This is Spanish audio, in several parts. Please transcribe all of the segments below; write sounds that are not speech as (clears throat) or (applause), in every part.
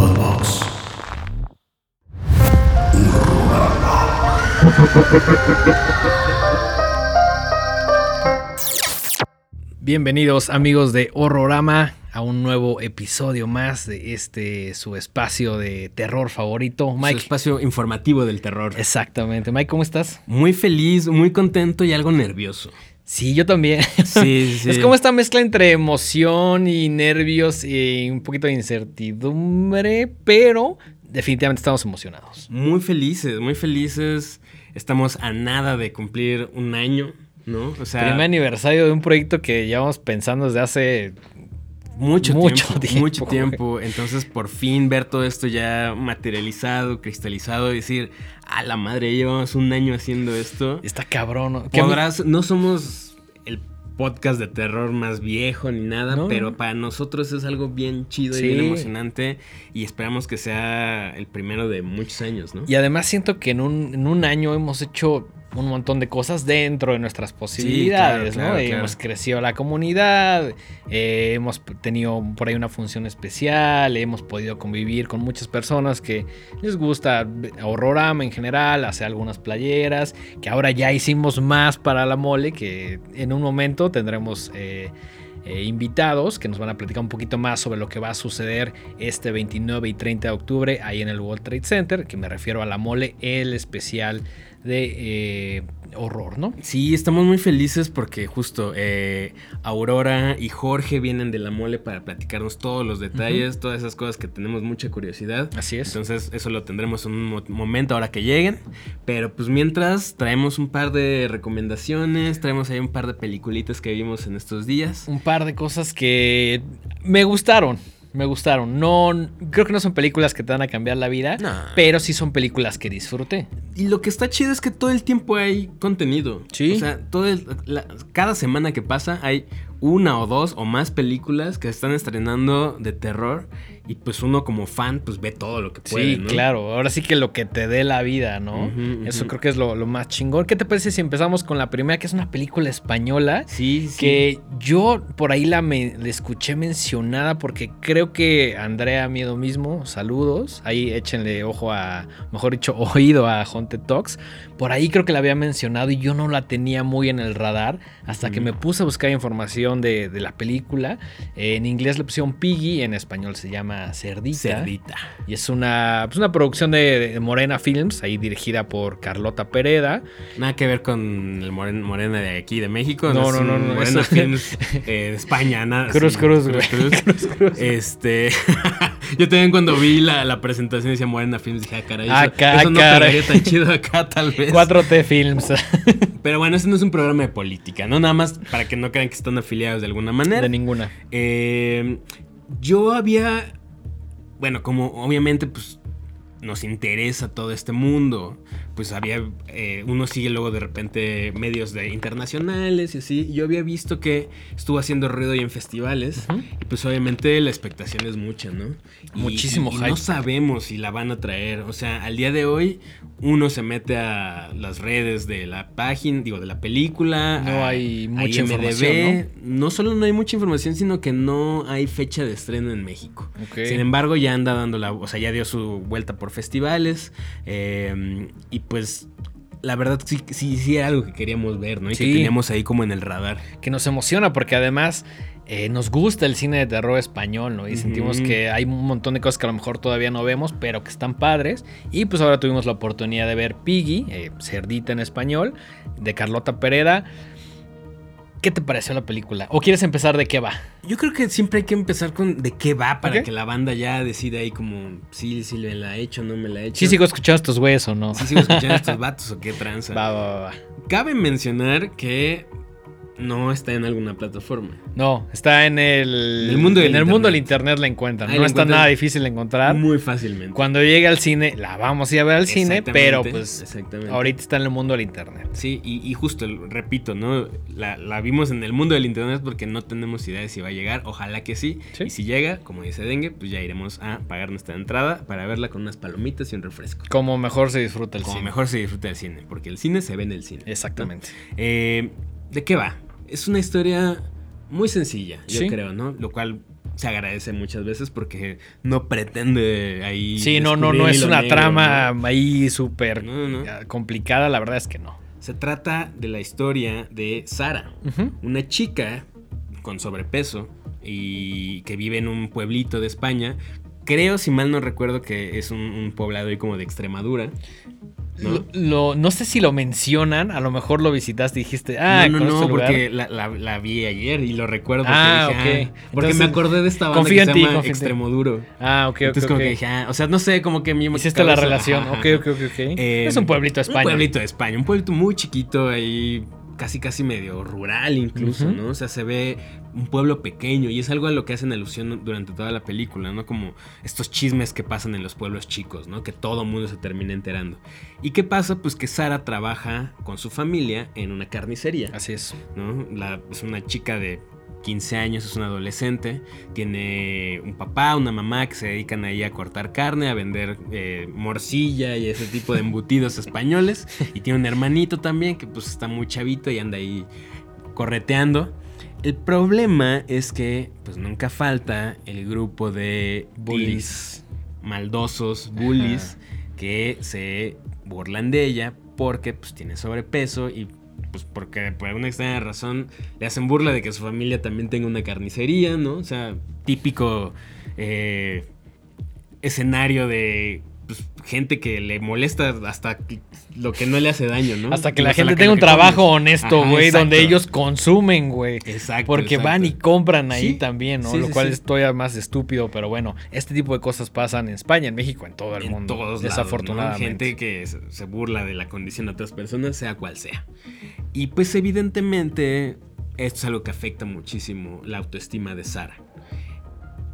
Podbox. Bienvenidos amigos de Horrorama a un nuevo episodio más de este su espacio de terror favorito. Su Mike. espacio informativo del terror. Exactamente. Mike, ¿cómo estás? Muy feliz, muy contento y algo nervioso. Sí, yo también. Sí, sí. (laughs) Es como esta mezcla entre emoción y nervios y un poquito de incertidumbre, pero definitivamente estamos emocionados. Muy felices, muy felices. Estamos a nada de cumplir un año, ¿no? O sea, Primer aniversario de un proyecto que llevamos pensando desde hace mucho, mucho tiempo, (laughs) tiempo, Mucho tiempo. Entonces, por fin ver todo esto ya materializado, cristalizado y decir, a la madre, llevamos un año haciendo esto. Está cabrón. Podrás, no somos el podcast de terror más viejo ni nada, No, pero para nosotros es algo bien chido Sí. y bien emocionante y esperamos que sea el primero de muchos años, ¿no? Y además siento que en un, en un año hemos hecho un montón de cosas dentro de nuestras posibilidades, claro, ¿no? claro, claro. Hemos crecido la comunidad, eh, hemos tenido por ahí una función especial, hemos podido convivir con muchas personas que les gusta Horrorama en general, hacer algunas playeras, que ahora ya hicimos más para la mole, que en un momento tendremos... eh, eh, invitados que nos van a platicar un poquito más sobre lo que va a suceder este 29 y 30 de octubre ahí en el World Trade Center, que me refiero a la mole, el especial de eh, horror, ¿no? Sí, estamos muy felices porque justo eh, Aurora y Jorge vienen de la mole para platicarnos todos los detalles, todas esas cosas que tenemos mucha curiosidad. Así es. Entonces eso lo tendremos en un mo- momento ahora que lleguen. Pero pues mientras traemos un par de recomendaciones, traemos ahí un par de peliculitas que vimos en estos días. un par de cosas que me gustaron. Me gustaron. No, creo que no son películas que te van a cambiar la vida, No. pero sí son películas que disfruté. Y lo que está chido es que todo el tiempo hay contenido. Sí. O sea, todo el- la- cada semana que pasa hay una o dos o más películas que se están estrenando de terror. Y pues uno como fan pues ve todo lo que puede. sí, ¿no? claro. Ahora sí que lo que te dé la vida, ¿no? Eso creo que es lo, lo más chingón. ¿Qué te parece si empezamos con la primera, que es una película española? Sí, sí. Que yo por ahí la, me- la escuché mencionada porque creo que Andrea Miedo mismo, saludos, ahí échenle ojo a, mejor dicho, (laughs) oído a Haunted Talks. Por ahí creo que la había mencionado y yo no la tenía muy en el radar hasta que me puse a buscar información de, de la película. Eh, en inglés le pusieron Piggy, en español se llama Cerdita. Cerdita. Y es una, pues una producción de, de Morena Films, ahí dirigida por Carlota Pereda. Nada que ver con el moren- Morena de aquí de México. No, no, no, Morena eso- Films eh, de España, nada. (laughs) Cruz, sí, cruz, güey. cruz. Cruz, cruz. Este. (laughs) yo también cuando vi la, la presentación decía Morena Films, dije, ah, caray. Ah, eso, eso no caray. tan chido acá, tal (laughs) vez. 4T Films. Pero bueno, este no es un programa de política, ¿no? Nada más para que no crean que están afiliados de alguna manera. de ninguna. Eh, yo había. Bueno, como obviamente, pues. Nos interesa todo este mundo. Pues había. eh, uno sigue luego de repente medios de internacionales y así. Yo había visto que estuvo haciendo ruido y en festivales. Y pues obviamente la expectación es mucha, ¿no? Muchísimo y hype. No sabemos si la van a traer. O sea, al día de hoy, uno se mete a las redes de la página, digo, de la película. No a- hay a mucha IMDb. información, ¿no? solo no hay mucha información, sino que no hay fecha de estreno en México. Sin embargo, ya anda dando la. O sea, ya dio su vuelta por festivales. eh, y pues. La verdad, sí, sí, sí era algo que queríamos ver, ¿no? Y Sí. que teníamos ahí como en el radar. que nos emociona porque además eh, nos gusta el cine de terror español, ¿no? Y sentimos que hay un montón de cosas que a lo mejor todavía no vemos, pero que están padres. Y pues ahora tuvimos la oportunidad de ver Piggy, eh, Cerdita en español, de Carlota Pereda. ¿Qué te pareció la película? ¿O quieres empezar de qué va? Yo creo que siempre hay que empezar con de qué va para que la banda ya decida ahí como sí, sí me la he hecho, no me la he hecho. ¿Sí sigo escuchando estos güeyes o no? Sí sigo escuchando (laughs) estos vatos o qué tranza. Va, va, va, va. Cabe mencionar que no está en alguna plataforma. No, está en el, el mundo del en el mundo del internet. internet la encuentran. Ahí no la está encuentran nada difícil de encontrar. Muy fácilmente. Cuando llegue al cine, la vamos a ir a ver al cine, pero pues exactamente. ahorita está en el mundo del internet. Sí, y, y justo, repito, ¿no? La, la vimos en el mundo del internet porque no tenemos idea de si va a llegar. Ojalá que sí. Sí. Y si llega, como dice Dengue, pues ya iremos a pagar nuestra entrada para verla con unas palomitas y un refresco. Como mejor se disfruta el Como cine. mejor se disfruta del cine, porque el cine se ve en el cine. ¿no? Exactamente. Eh, ¿De qué va? Es una historia muy sencilla, yo Sí. creo, ¿no? Lo cual se agradece muchas veces porque no pretende ahí. Sí, no, no, no es una trama ahí súper complicada, la verdad es que no. Se trata de la historia de Sara, una chica con sobrepeso y que vive en un pueblito de España. Creo, si mal no recuerdo, que es un, un poblado ahí como de Extremadura. ¿No? Lo, no sé si lo mencionan, a lo mejor lo visitaste y dijiste, ah, no, no, no, porque la, vi ayer y lo recuerdo ah, dije, ah, porque me acordé de esta banda que se llama Extremoduro. Ah, ok, ok. Entonces como que dije, ah, o sea, no sé, como que mi Hiciste la relación, ok, ok, ok, ok. Eh, es un pueblito de España. Un pueblito de España, un pueblito muy chiquito ahí casi casi medio rural incluso, ¿no? O sea, se ve un pueblo pequeño y es algo a lo que hacen alusión durante toda la película, ¿no? Como estos chismes que pasan en los pueblos chicos, ¿no? Que todo mundo se termina enterando. ¿Y qué pasa? Pues que Sara trabaja con su familia en una carnicería. Así es. ¿no? La, es una chica de 15 años, es un adolescente, tiene un papá, una mamá que se dedican ahí a cortar carne, a vender eh, morcilla y ese tipo de embutidos (laughs) españoles. Y tiene un hermanito también que pues está muy chavito y anda ahí correteando. El problema es que pues nunca falta el grupo de bullies, maldosos, bullies, que se burlan de ella porque pues tiene sobrepeso y pues porque por alguna extraña razón le hacen burla de que su familia también tenga una carnicería, ¿no? O sea, típico eh, escenario de pues, gente que le molesta hasta lo que no le hace daño, ¿no? Hasta que la gente tenga un trabajo honesto, güey, donde ellos consumen, güey. Exacto. Porque van y compran ahí también, ¿no? lo cual es todavía más estúpido, pero bueno, este tipo de cosas pasan en España, en México, en todo el en mundo. Todos desafortunadamente. Gente que se burla de la condición de otras personas, sea cual sea. Y pues evidentemente esto es algo que afecta muchísimo la autoestima de Sara.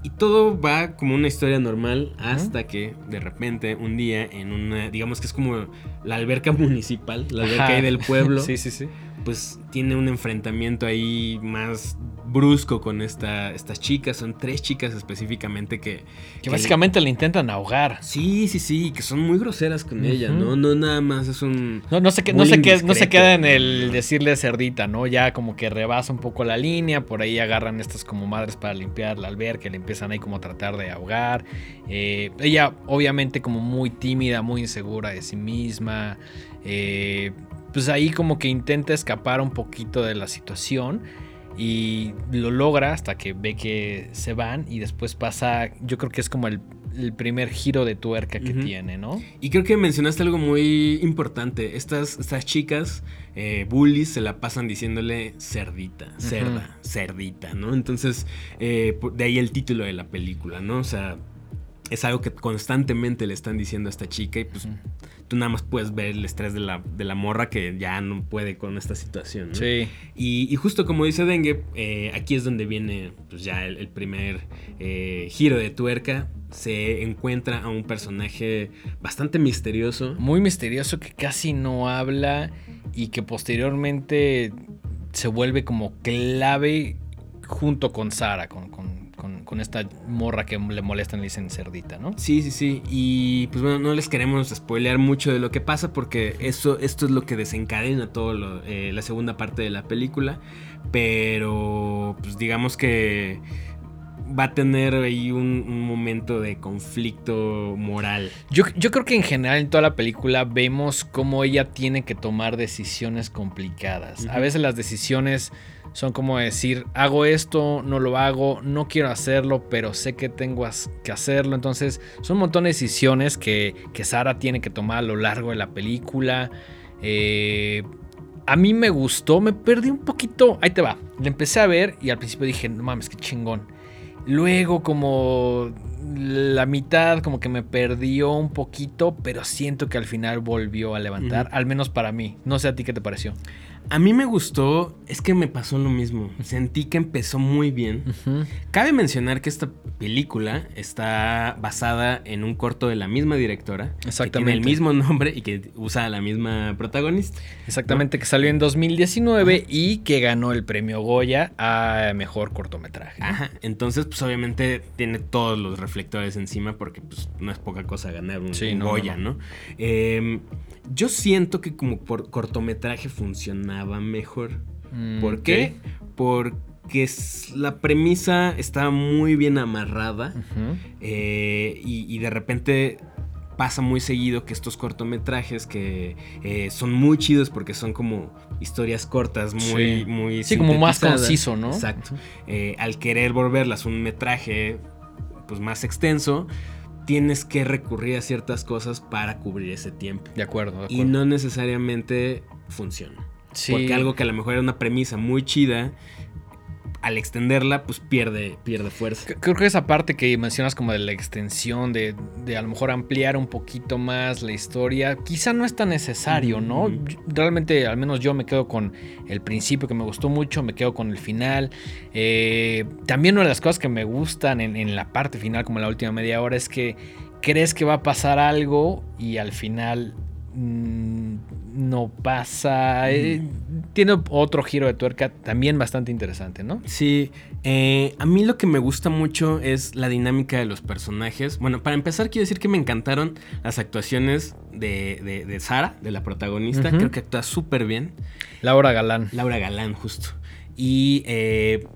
Y todo va como una historia normal hasta que de repente un día en una, digamos que es como la alberca (laughs) municipal, la alberca ahí del pueblo. sí, sí, sí. Pues tiene un enfrentamiento ahí más brusco con esta, estas chicas. Son tres chicas específicamente que. Que, básicamente le... intentan ahogar. Sí, sí, sí. Que son muy groseras con ella, ¿no? No nada más es un. No, no, se, no, se, queda, no se queda en el decirle cerdita, ¿no? Ya como que rebasa un poco la línea. Por ahí agarran estas como madres para limpiar la alberca. Le empiezan ahí como a tratar de ahogar. Eh, ella, obviamente, como muy tímida, muy insegura de sí misma. Eh, pues ahí como que intenta escapar un poquito de la situación y lo logra hasta que ve que se van y después pasa, yo creo que es como el, primer giro de tuerca que tiene, ¿no? Y creo que mencionaste algo muy importante. Estas, estas chicas, eh, bullies, se la pasan diciéndole cerdita, cerda, cerdita, ¿no? Entonces, eh, de ahí el título de la película, ¿no? O sea, es algo que constantemente le están diciendo a esta chica y pues tú nada más puedes ver el estrés de la, de la morra que ya no puede con esta situación. ¿no? Sí. Y, justo como dice Dengue, eh, aquí es donde viene pues ya el, primer eh, giro de tuerca. Se encuentra a un personaje bastante misterioso. Muy misterioso que casi no habla y que posteriormente se vuelve como clave junto con Sara, con, con con, esta morra que le molestan, le dicen cerdita, ¿no? Sí, sí, sí. Y pues bueno, no les queremos spoilear mucho de lo que pasa porque eso, esto es lo que desencadena todo eh, la segunda parte de la película. Pero pues digamos que va a tener ahí un, momento de conflicto moral. Yo, yo, creo que en general en toda la película vemos cómo ella tiene que tomar decisiones complicadas. A veces las decisiones son como decir, hago esto, no lo hago, no quiero hacerlo, pero sé que tengo que hacerlo. Entonces son un montón de decisiones que, que Sara tiene que tomar a lo largo de la película. Eh, a mí me gustó, me perdí un poquito. Ahí te va. Le empecé a ver y al principio dije, no mames, qué chingón. Luego como la mitad como que me perdió un poquito, pero siento que al final volvió a levantar, al menos para mí. No sé a ti qué te pareció. A mí me gustó, es que me pasó lo mismo. Sentí que empezó muy bien. Cabe mencionar que esta película está basada en un corto de la misma directora. Exactamente. Que tiene el mismo nombre y que usa a la misma protagonista. Exactamente, que salió en 2019 y que ganó el premio Goya a mejor cortometraje. Ajá. Entonces, pues obviamente tiene todos los reflectores encima porque pues no es poca cosa ganar un, Goya, ¿no? Em, yo siento que como por cortometraje funcionaba mejor. Mm, ¿Por qué? Porque la premisa está muy bien amarrada eh, y, y de repente pasa muy seguido que estos cortometrajes que eh, son muy chidos porque son como historias cortas, muy, Sí. muy Sí, como más conciso, ¿no? Exacto. Eh, al querer volverlas un metraje pues más extenso, tienes que recurrir a ciertas cosas para cubrir ese tiempo. De acuerdo, de Y no necesariamente funciona. Sí. Porque algo que a lo mejor era una premisa muy chida, al extenderla, pues pierde, pierde fuerza. Creo que esa parte que mencionas como de la extensión, de, de a lo mejor ampliar un poquito más la historia, quizá no es tan necesario, ¿no? Realmente, al menos yo me quedo con el principio que me gustó mucho, me quedo con el final. Eh, también una de las cosas que me gustan en, en la parte final, como la última media hora, es que crees que va a pasar algo y al final mm, no pasa. Eh, tiene otro giro de tuerca también bastante interesante, ¿no? Sí, eh, a mí lo que me gusta mucho es la dinámica de los personajes. Bueno, para empezar quiero decir que me encantaron las actuaciones de, de, de Sara, de la protagonista. Creo que actúa súper bien. Laura Galán. Laura Galán, justo. Y eh,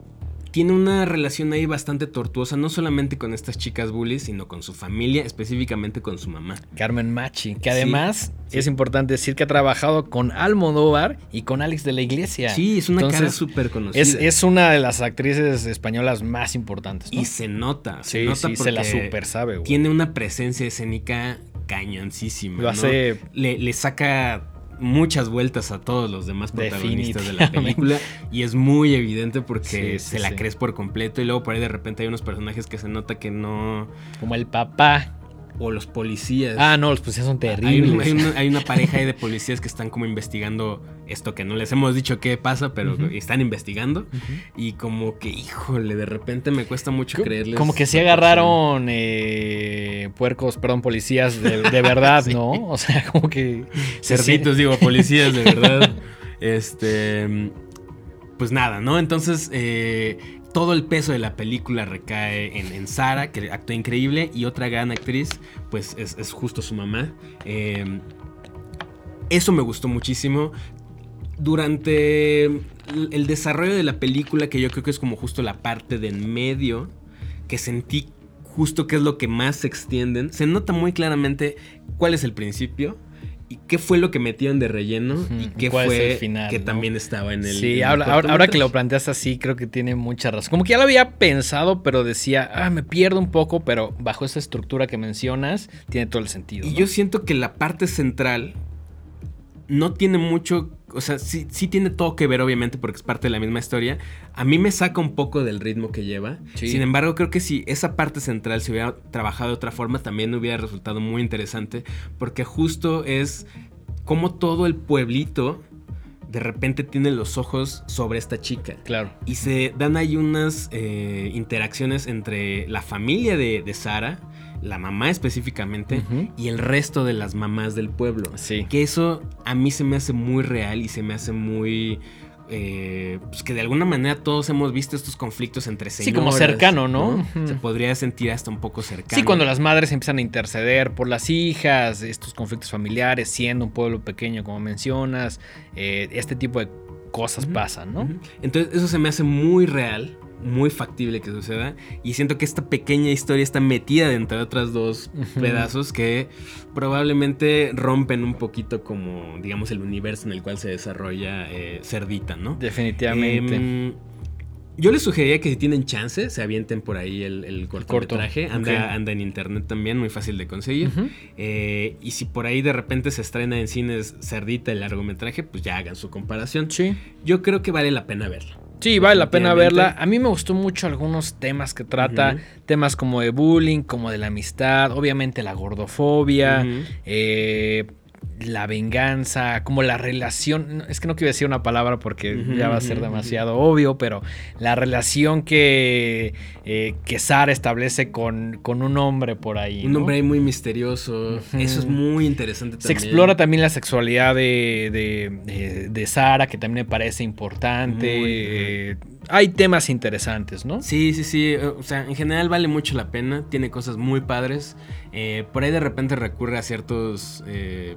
tiene una relación ahí bastante tortuosa, no solamente con estas chicas bullies, sino con su familia, específicamente con su mamá. Carmen Machi, que además sí. es importante decir que ha trabajado con Almodóvar y con Alex de la Iglesia. Sí, es una cara súper conocida. Es, es una de las actrices españolas más importantes. ¿no? Y se nota, se sí, nota sí, se la porque super sabe, güey. Tiene una presencia escénica cañoncísima. Lo ¿no? hace Le, le saca muchas vueltas a todos los demás protagonistas de la película y es muy evidente porque Sí, sí, se la sí. crees por completo y luego por ahí de repente hay unos personajes que se nota que no como el papá. O los policías Ah, no, los policías son terribles. hay una, hay una pareja ahí de (laughs) policías que están como investigando esto que no les hemos dicho qué pasa, pero están investigando. Y como que, híjole, de repente me cuesta mucho creerles. Como que sí agarraron eh, puercos, perdón, policías de, de (laughs) verdad, Sí. ¿no? O sea, (laughs) como que... Cerditos, digo, policías, de verdad. este. Pues nada, ¿no? Entonces, eh, todo el peso de la película recae en, Sara, que actúa increíble, y otra gran actriz, pues es, justo su mamá. Eh, eso me gustó muchísimo. Durante el el desarrollo de la película, que yo creo que es como justo la parte de en medio, que sentí justo que es lo que más se extienden, se nota muy claramente cuál es el principio y qué fue lo que metieron de relleno y qué fue el final, que ¿no? también estaba en el. en Sí, el ahora, que lo planteas así, creo que tiene mucha razón. Como que ya lo había pensado, pero decía, ah, me pierdo un poco, pero bajo esa estructura que mencionas, tiene todo el sentido. Y ¿no? yo siento que la parte central no tiene mucho, o sea, sí, sí tiene todo que ver obviamente porque es parte de la misma historia. A mí me saca un poco del ritmo que lleva. Sí. Sin embargo, creo que si esa parte central se hubiera trabajado de otra forma, también hubiera resultado muy interesante porque justo es como todo el pueblito de repente tiene los ojos sobre esta chica. Claro. Y se dan ahí unas eh, interacciones entre la familia de, de Sara, la mamá específicamente, y el resto de las mamás del pueblo. Sí. Que eso a mí se me hace muy real y se me hace muy... eh, pues que de alguna manera todos hemos visto estos conflictos entre señoras. Sí, como cercano, ¿no? Se podría sentir hasta un poco cercano. Sí, cuando las madres empiezan a interceder por las hijas, estos conflictos familiares, siendo un pueblo pequeño, como mencionas, eh, este tipo de cosas pasan, ¿no? Entonces eso se me hace muy real, muy factible que suceda. Y siento que esta pequeña historia está metida dentro de otras dos pedazos que probablemente rompen un poquito como, digamos, el universo en el cual se desarrolla eh, Cerdita, ¿no? Definitivamente. Em, yo les sugeriría que si tienen chance, se avienten por ahí el, el cortometraje. corto, anda, anda en internet también, muy fácil de conseguir. Eh, y si por ahí de repente se estrena en cines Cerdita el largometraje, pues ya hagan su comparación. Sí. Yo creo que vale la pena verla. Sí, vale la pena verla. A mí me gustó mucho algunos temas que trata, temas como de bullying, como de la amistad, obviamente la gordofobia, eh, la venganza, como la relación, es que no quiero decir una palabra porque ya va a ser demasiado obvio, pero la relación que, eh, que Sara establece con, con un hombre por ahí. Un ¿no? hombre ahí muy misterioso. Eso es muy interesante Se también. explora también la sexualidad de, de, de- de Sara, que también me parece importante. Eh, hay temas interesantes, ¿no? Sí, sí, sí. eh, O sea, en general vale mucho la pena. Tiene cosas muy padres. Eh, por ahí de repente recurre a ciertos eh,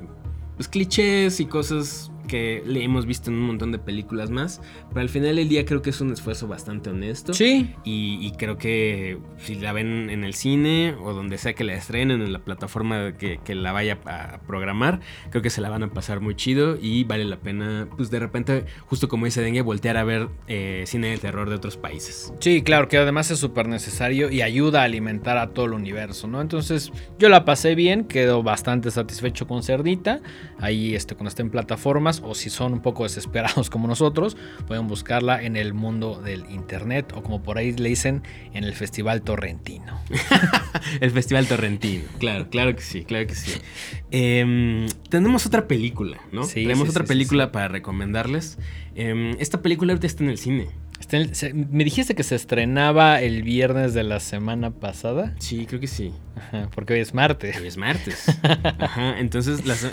pues, clichés y cosas que le hemos visto en un montón de películas más. Pero al final del día creo que es un esfuerzo bastante honesto. Sí. Y, creo que si la ven en el cine o donde sea que la estrenen, en la plataforma que, la vaya a programar, creo que se la van a pasar muy chido y vale la pena, pues de repente, justo como dice Dengue, voltear a ver eh, cine de terror de otros países. Sí, claro, que además es súper necesario y ayuda a alimentar a todo el universo, ¿no? Entonces yo la pasé bien, quedo bastante satisfecho con Cerdita, ahí este, cuando esté en plataformas o si son un poco desesperados (laughs) como nosotros, pueden buscarla en el mundo del internet o como por ahí le dicen en el Festival Torrentino. (laughs) el Festival Torrentino, claro, claro que sí, claro que sí. Em, tenemos otra película, ¿no? Sí, tenemos otra película para recomendarles. Em, esta película ahorita está en el cine. Me dijiste que se estrenaba el viernes de la semana pasada. Sí, creo que sí. Ajá, porque hoy es martes. Hoy es martes. Ajá, entonces las,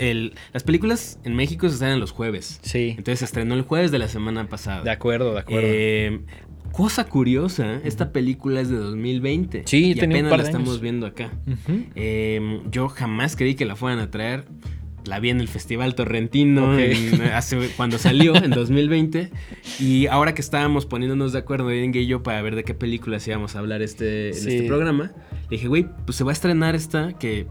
las películas en México se estrenan los jueves. Sí. Entonces se estrenó el jueves de la semana pasada. De acuerdo, de acuerdo. Eh, cosa curiosa, esta película es de 2020. Sí, y apenas la estamos viendo acá. Em, yo jamás creí que la fueran a traer la vi en el Festival Torrentino (laughs) cuando salió en 2020 y ahora que estábamos poniéndonos de acuerdo Dengue y yo para ver de qué películas íbamos a hablar este, en este programa, le dije, güey, pues se va a estrenar esta que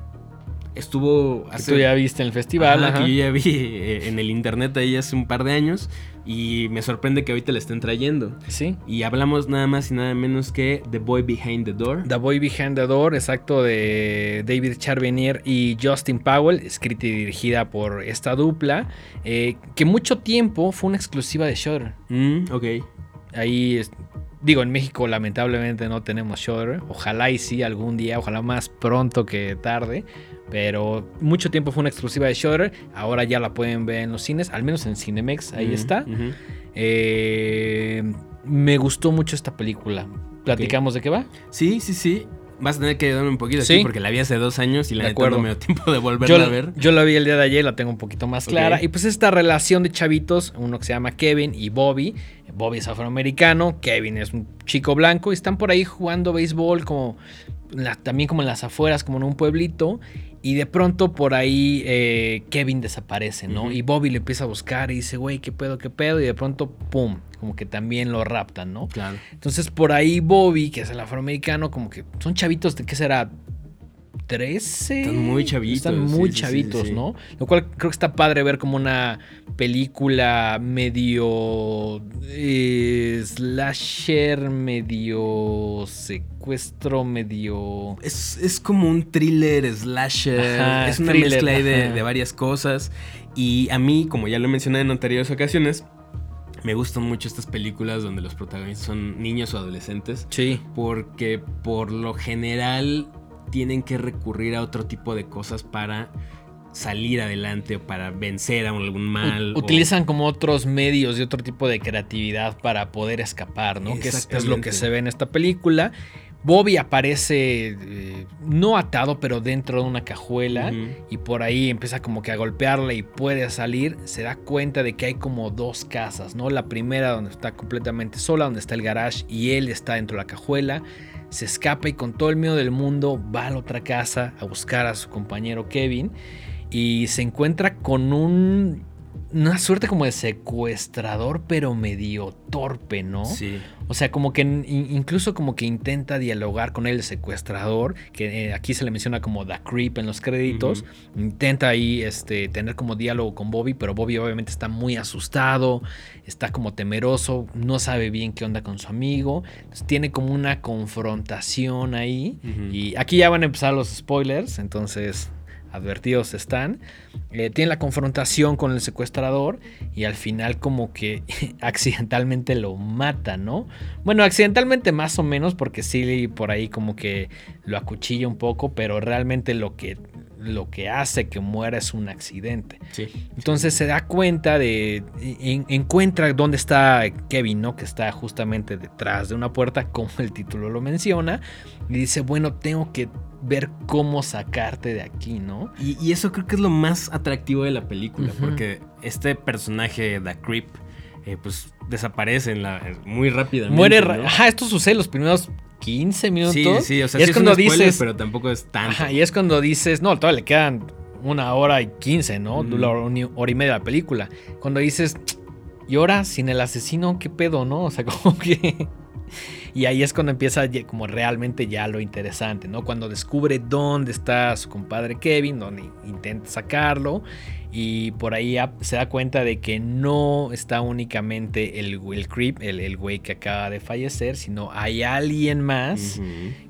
estuvo... Que tú ya viste en el festival. que yo ya vi eh, en el internet ahí hace un par de años y me sorprende que ahorita la estén trayendo. Sí. Y hablamos nada más y nada menos que The Boy Behind the Door. The Boy Behind the Door, exacto, de David Charvenier y Justin Powell, escrita y dirigida por esta dupla, eh, que mucho tiempo fue una exclusiva de Shudder. Mm, ok. Ahí Digo, en México lamentablemente no tenemos Shudder. Ojalá y sí algún día, ojalá más pronto que tarde. Pero mucho tiempo fue una exclusiva de Shudder. Ahora ya la pueden ver en los cines, al menos en Cinemex, ahí está. Eh, me gustó mucho esta película. ¿Platicamos de qué va? Sí, sí, sí. Vas a tener que ayudarme un poquito aquí porque la vi hace dos años y la neta no me dio tiempo de volverla a ver. Yo la vi el día de ayer, la tengo un poquito más clara. Y pues esta relación de chavitos, uno que se llama Kevin y Bobby. Bobby es afroamericano, Kevin es un chico blanco y están por ahí jugando béisbol como también como en las afueras, como en un pueblito. Y de pronto por ahí eh, Kevin desaparece, ¿no? Y Bobby le empieza a buscar y dice, güey, ¿qué pedo, qué pedo? Y de pronto, ¡pum! Como que también lo raptan, ¿no? Claro. Entonces por ahí Bobby, que es el afroamericano, como que son chavitos de qué será 13. Están muy chavitos. Están muy chavitos, ¿no? Lo cual creo que está padre ver como una película medio eh, slasher, medio secuestro, medio... Es, como un thriller slasher. es una mezcla de, de varias cosas. Y a mí, como ya lo he mencionado en anteriores ocasiones, me gustan mucho estas películas donde los protagonistas son niños o adolescentes. Sí. Porque por lo general tienen que recurrir a otro tipo de cosas para salir adelante o para vencer a algún mal. utilizan como otros medios y otro tipo de creatividad para poder escapar, ¿no? Que es, lo que se ve en esta película. Bobby aparece eh, no atado, pero dentro de una cajuela y por ahí empieza como que a golpearla y puede salir. Se da cuenta de que hay como dos casas, ¿no? La primera donde está completamente sola, donde está el garage y él está dentro de la cajuela se escapa y con todo el miedo del mundo va a la otra casa a buscar a su compañero Kevin y se encuentra con un una suerte como de secuestrador, pero medio torpe, ¿no? Sí. O sea, como que incluso como que intenta dialogar con el secuestrador, que eh, aquí se le menciona como The Creep en los créditos. Intenta ahí este, tener como diálogo con Bobby, pero Bobby obviamente está muy asustado, está como temeroso, no sabe bien qué onda con su amigo. Entonces tiene como una confrontación ahí. Y aquí ya van a empezar los spoilers, entonces advertidos están, eh, tiene la confrontación con el secuestrador y al final como que (laughs) accidentalmente lo mata, ¿no? Bueno, accidentalmente más o menos porque sí por ahí como que lo acuchilla un poco, pero realmente lo que lo que hace que muera es un accidente. Entonces se da cuenta de. encuentra dónde está Kevin, ¿no? Que está justamente detrás de una puerta, como el título lo menciona. Y dice: Bueno, tengo que ver cómo sacarte de aquí, ¿no? Y, eso creo que es lo más atractivo de la película, porque este personaje, The Creep, eh, pues desaparece en la, muy rápidamente. Muere. Ajá, esto sucede los primeros 15 minutos. Sí, sí, o sea, es cuando dices, pero tampoco es tanto. y es cuando dices, no, todavía le quedan una hora y quince, ¿no? Ujú. Dura una hora y media la película. Cuando dices, y ahora sin el asesino, ¿qué pedo, no? O sea, (laughs) como que... Y ahí es cuando empieza como realmente ya lo interesante, ¿no? Cuando descubre dónde está su compadre Kevin, donde intenta sacarlo y por ahí se da cuenta de que no está únicamente el, el creep, el, el güey que acaba de fallecer, sino hay alguien más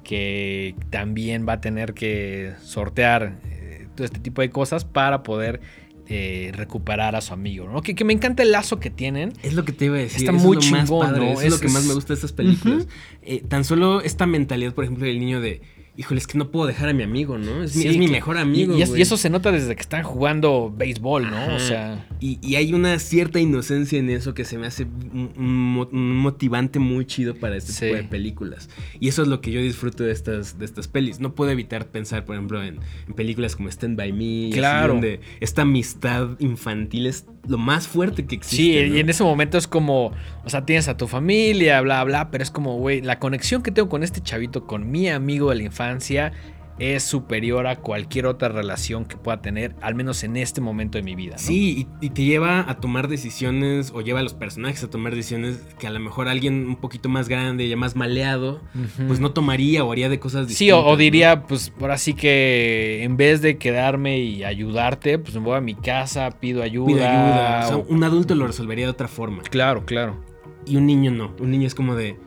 que también va a tener que sortear eh, todo este tipo de cosas para poder eh, recuperar a su amigo, ¿no? Que, que me encanta el lazo que tienen. Es lo que te iba a decir. Está eso muy es lo más chingón, padre, ¿no? es, lo Es- que más es- me gusta de estas películas. Eh, tan solo esta mentalidad, por ejemplo, del niño de, híjole, es que no puedo dejar a mi amigo, ¿no? Es, mi, mejor amigo. Y, eso se nota desde que están jugando béisbol, ¿no? Ajá. O sea, Y, y hay una cierta inocencia en eso que se me hace un, un mo- un motivante muy chido para este Sí. tipo de películas. Y eso es lo que yo disfruto de estas, de estas pelis. No puedo evitar pensar, por ejemplo, en, en películas como Stand By Me. Claro. donde esta amistad infantil es lo más fuerte que existe. sí, ¿no? y en ese momento es como, o sea, tienes a tu familia, bla, bla, pero es como, güey, la conexión que tengo con este chavito, con mi amigo de la infancia, es superior a cualquier otra relación que pueda tener, al menos en este momento de mi vida. ¿no? Sí, y, y te lleva a tomar decisiones, o lleva a los personajes a tomar decisiones que a lo mejor alguien un poquito más grande, ya más maleado, pues no tomaría o haría de cosas distintas. Sí, o, o ¿no? diría, pues ahora sí que en vez de quedarme y ayudarte, pues me voy a mi casa, pido ayuda. Pide ayuda. O sea, o- un adulto lo resolvería de otra forma. Claro, claro. Y un niño no. Un niño es como de.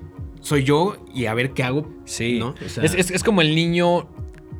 Soy yo y a ver qué hago. Sí. ¿no? O sea, es, es- es como el niño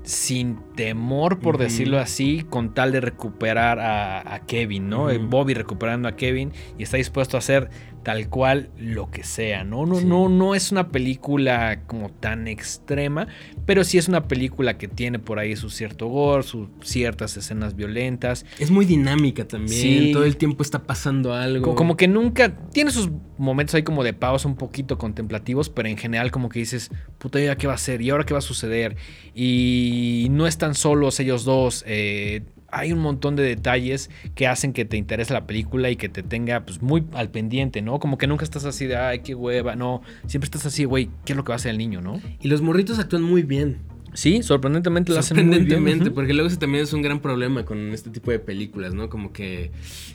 sin temor, por decirlo así, con tal de recuperar a, a Kevin, ¿no? Bobby recuperando a Kevin y está dispuesto a hacer tal cual lo que sea, ¿no? No, Sí. no, no es una película como tan extrema, pero sí es una película que tiene por ahí su cierto gore, sus ciertas escenas violentas. Es muy dinámica también. Sí. Todo el tiempo está pasando algo. Co- Como que nunca. Tiene sus momentos ahí como de pausa un poquito contemplativos, pero en general, como que dices, puta, ¿y ahora qué va a hacer? ¿Y ahora qué va a suceder? Y no están solos ellos dos. eh, hay un montón de detalles que hacen que te interese la película y que te tenga pues, muy al pendiente, ¿no? Como que nunca estás así de, ay, qué hueva. No, siempre estás así, güey, ¿qué es lo que va a hacer el niño, no? Y los morritos actúan muy bien. Sí, sorprendentemente lo hacen muy bien. Sorprendentemente, porque luego ese también es un gran problema con este tipo de películas, ¿no? Como que,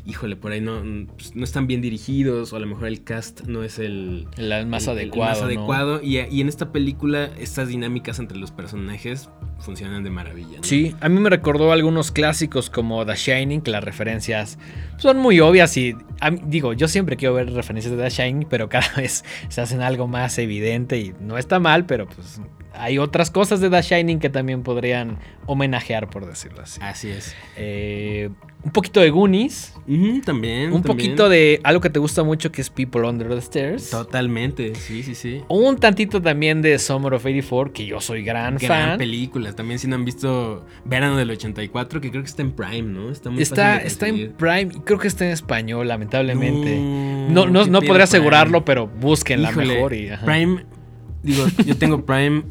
híjole, por ahí no, pues, no están bien dirigidos, o a lo mejor el cast no es el, El más el- el adecuado. más ¿no? adecuado. Y, y en esta película, estas dinámicas entre los personajes funcionan de maravilla. ¿no? Sí, a mí me recordó algunos clásicos como The Shining, que las referencias son muy obvias y a digo, yo siempre quiero ver referencias de The Shining, pero cada (laughs) vez se hacen algo más evidente y no está mal, pero pues hay otras cosas de The Shining que también podrían homenajear, por decirlo así. Así es. Eh, un poquito de Goonies, también. un también. poquito de algo que te gusta mucho que es People Under the Stairs. Totalmente, sí, sí, sí. Un tantito también de Summer of 84, que yo soy gran, Gran fan. película. También si no han visto Verano del 84, que creo que está en Prime, ¿no? Está muy Está, está en. Prime y creo que está en español, lamentablemente. No, No, no, podría Prime. asegurarlo, pero búsquenla Híjole, mejor. Y, ajá. Prime, digo, yo tengo (laughs) Prime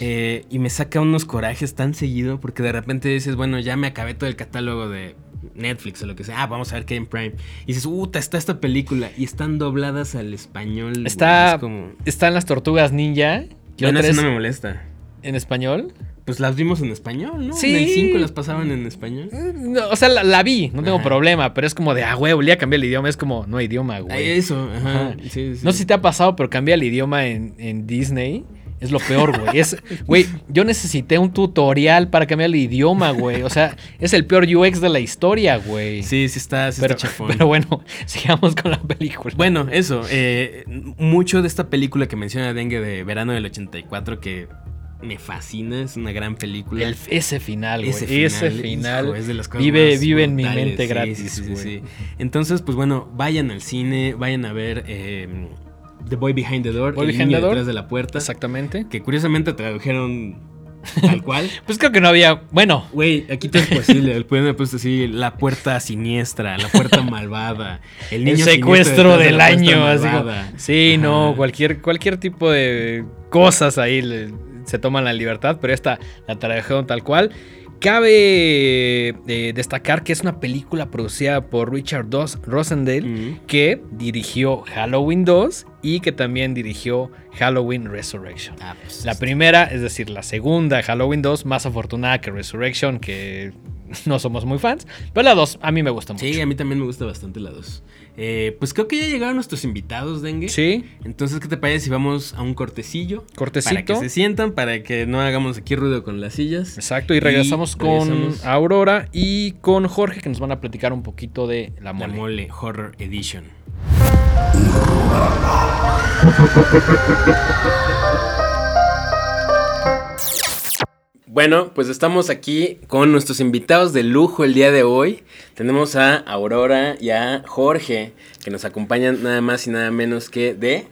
eh, y me saca unos corajes tan seguido porque de repente dices, bueno, ya me acabé todo el catálogo de Netflix o lo que sea, ah, vamos a ver qué hay en Prime. Y dices, puta, está esta película y están dobladas al español. Está- es como... Están las tortugas ninja. eso es no me molesta. en español. Pues las vimos en español, ¿no? Sí. En el 5 las pasaban en español. Eh, no, o sea, la, la vi, no tengo Ajá. problema, pero es como de, ah, güey, volví a cambiar el idioma. Es como, no hay idioma, güey. Eso, ajá. Ajá. sí, sí. No sé si te ha pasado, pero cambia el idioma en, en Disney. Es lo peor, güey. Es, güey, yo necesité un tutorial para cambiar el idioma, güey. O sea, es el peor UX de la historia, güey. Sí, sí está, sí pero, está chafón. pero bueno, (laughs) sigamos con la película. Bueno, eso. eh, mucho de esta película que menciona Dengue de verano del 84 que me fascina, es una gran película. El- ese final, güey. ese Ese final, final, hijo, es de las cosas vive, más vive en mi mente gratis, sí, sí, sí, güey. sí. Entonces, pues bueno, vayan al cine, vayan a ver eh, The Boy Behind the Door, Boy el Behind niño the Door. detrás de la puerta, Exactamente. que curiosamente tradujeron tal cual. (laughs) Pues creo que no había. Bueno, Güey, aquí todo es posible. El pueden haber puesto así la puerta siniestra, la puerta malvada, el niño el secuestro de del la año. así como- sí, no, cualquier, cualquier tipo de cosas ahí le- se toman la libertad, pero esta la trajeron tal cual. Cabe eh, destacar que es una película producida por Richard Dos Rosendale, que dirigió Halloween 2 y que también dirigió Halloween Resurrection. Ah, pues, La primera, es decir, la segunda Halloween 2, más afortunada que Resurrection, que (laughs) no somos muy fans. Pero la 2 a mí me gusta mucho. Sí, a mí también me gusta bastante la 2. Eh, pues creo que ya llegaron nuestros invitados, Dengue. Sí. Entonces, ¿qué te parece si vamos a un cortecillo? Cortecito. Para que se sientan, para que no hagamos aquí ruido con las sillas. Exacto, y regresamos Y con regresamos. Aurora y con Jorge que nos van a platicar un poquito de la La mole. Mole Horror Edition. (laughs) Bueno, pues estamos aquí con nuestros invitados de lujo el día de hoy. Tenemos a Aurora y a Jorge, que nos acompañan nada más y nada menos que de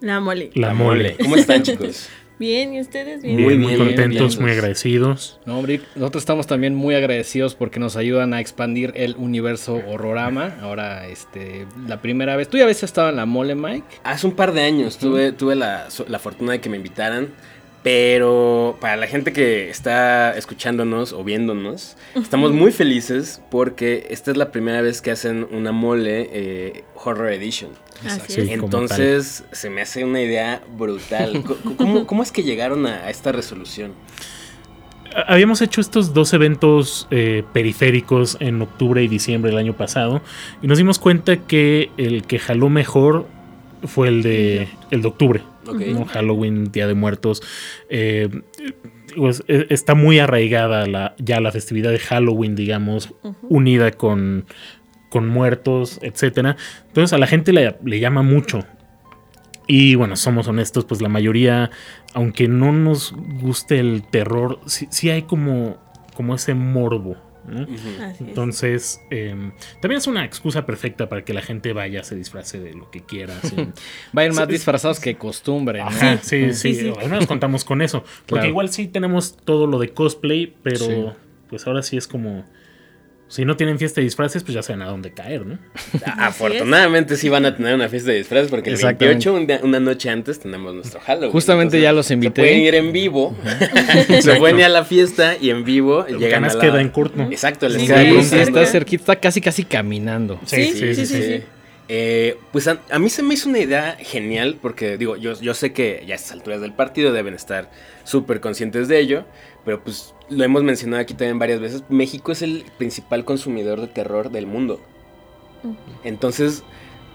La mole. La mole. ¿Cómo están, (laughs) chicos? Bien, ¿y ustedes? Bien. Muy Muy, muy bien, contentos, bien. muy agradecidos. No, hombre, nosotros estamos también muy agradecidos porque nos ayudan a expandir el universo horrorama. Ahora, este, la primera vez. ¿Tú ya habías estado en la mole, Mike? Hace un par de años tuve, tuve la, la fortuna de que me invitaran, pero para la gente que está escuchándonos o viéndonos, estamos muy felices porque esta es la primera vez que hacen una mole eh, Horror Edition. Así Sí. es. Entonces se me hace una idea brutal. (laughs) ¿Cómo, cómo es que llegaron a, a esta resolución? Ha- Habíamos hecho estos dos eventos eh, periféricos en octubre y diciembre del año pasado y nos dimos cuenta que el que jaló mejor fue el de, el de octubre. Halloween, Día de Muertos. eh, pues, e- está muy arraigada la, ya la festividad de Halloween, digamos, unida con, con muertos, etcétera. Entonces a la gente le, le llama mucho. Y bueno, somos honestos, pues la mayoría, aunque no nos guste el terror, sí, sí hay como, como ese morbo. Entonces, em, también es una excusa perfecta para que la gente vaya, se disfrace de lo que quiera. (laughs) sin- Vayan más Sí. disfrazados que costumbre. ¿no? Ajá, sí, sí, Sí, sí. al menos contamos con eso. Porque Claro. igual sí tenemos todo lo de cosplay, pero Sí. pues ahora sí es como. Si no tienen fiesta de disfraces, pues ya saben a dónde caer, ¿no? (laughs) Afortunadamente sí van a tener una fiesta de disfraces porque el Exactamente. 28, un día- una noche antes, tenemos nuestro Halloween. Justamente ya los invité. Se pueden ir en vivo. (laughs) se pueden ir a la fiesta y en vivo llegan a la... queda en corto. Exacto, les Sí, queda Sí, muy sí, cerca. está cerquita, está casi casi caminando. Sí, Sí, sí, sí. sí, sí. sí. Eh, pues a, a mí se me hizo una idea genial porque digo, yo, yo sé que ya a estas alturas del partido deben estar súper conscientes de ello, pero pues lo hemos mencionado aquí también varias veces, México es el principal consumidor de terror del mundo. Entonces,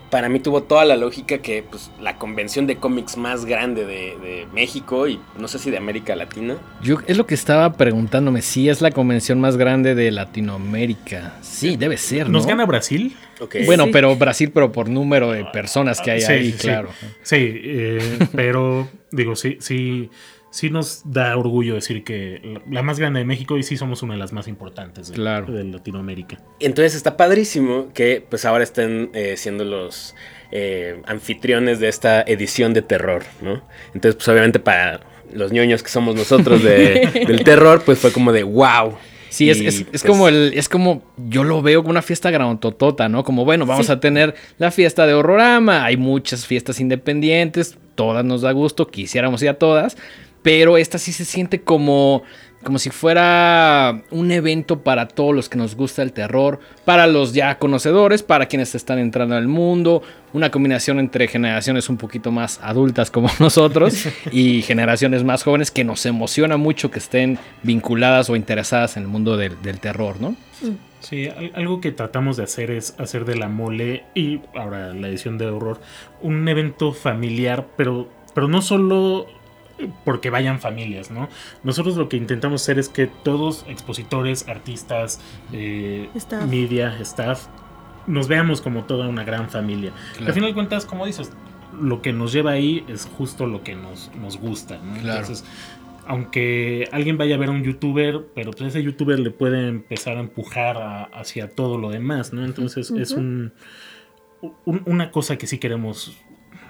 para mí tuvo toda la lógica que pues, la convención de cómics más grande de, de México y no sé si de América Latina. Yo es lo que estaba preguntándome, si es la convención más grande de Latinoamérica. Sí, debe ser, ¿no? ¿Nos gana Brasil? Ok. Bueno, Sí. pero Brasil, pero por número de personas que hay Sí, ahí, sí. claro. Sí, eh, (laughs) pero digo, sí, sí, sí nos da orgullo decir que la, más grande de México y sí somos una de las más importantes de, Claro. de Latinoamérica. Entonces está padrísimo que pues ahora estén eh, siendo los eh, anfitriones de esta edición de terror, ¿no? Entonces pues obviamente para los ñoños que somos nosotros de- (laughs) del terror pues fue como de wow. Sí, es, Y, es, es pues, como el, es como, yo lo veo como una fiesta grandototota, ¿no? Como, bueno, vamos Sí. a tener la fiesta de Horrorama, hay muchas fiestas independientes, todas nos da gusto, quisiéramos ir a todas, pero esta sí se siente como, como si fuera un evento para todos los que nos gusta el terror, para los ya conocedores, para quienes están entrando al mundo, una combinación entre generaciones un poquito más adultas como (laughs) nosotros y generaciones más jóvenes que nos emociona mucho que estén vinculadas o interesadas en el mundo del, del terror, ¿no? Sí, al- algo que tratamos de hacer es hacer de la mole y ahora la edición de horror un evento familiar, pero, pero no solo porque vayan familias, ¿no? Nosotros lo que intentamos hacer es que todos, expositores, artistas, eh, Staff. media, staff, nos veamos como toda una gran familia. Claro. Al final de cuentas, como dices, lo que nos lleva ahí es justo lo que nos, nos gusta, ¿no? Claro. Entonces, aunque alguien vaya a ver a un youtuber, pero pues ese youtuber le puede empezar a empujar a- hacia todo lo demás, ¿no? Entonces es un- una cosa que sí queremos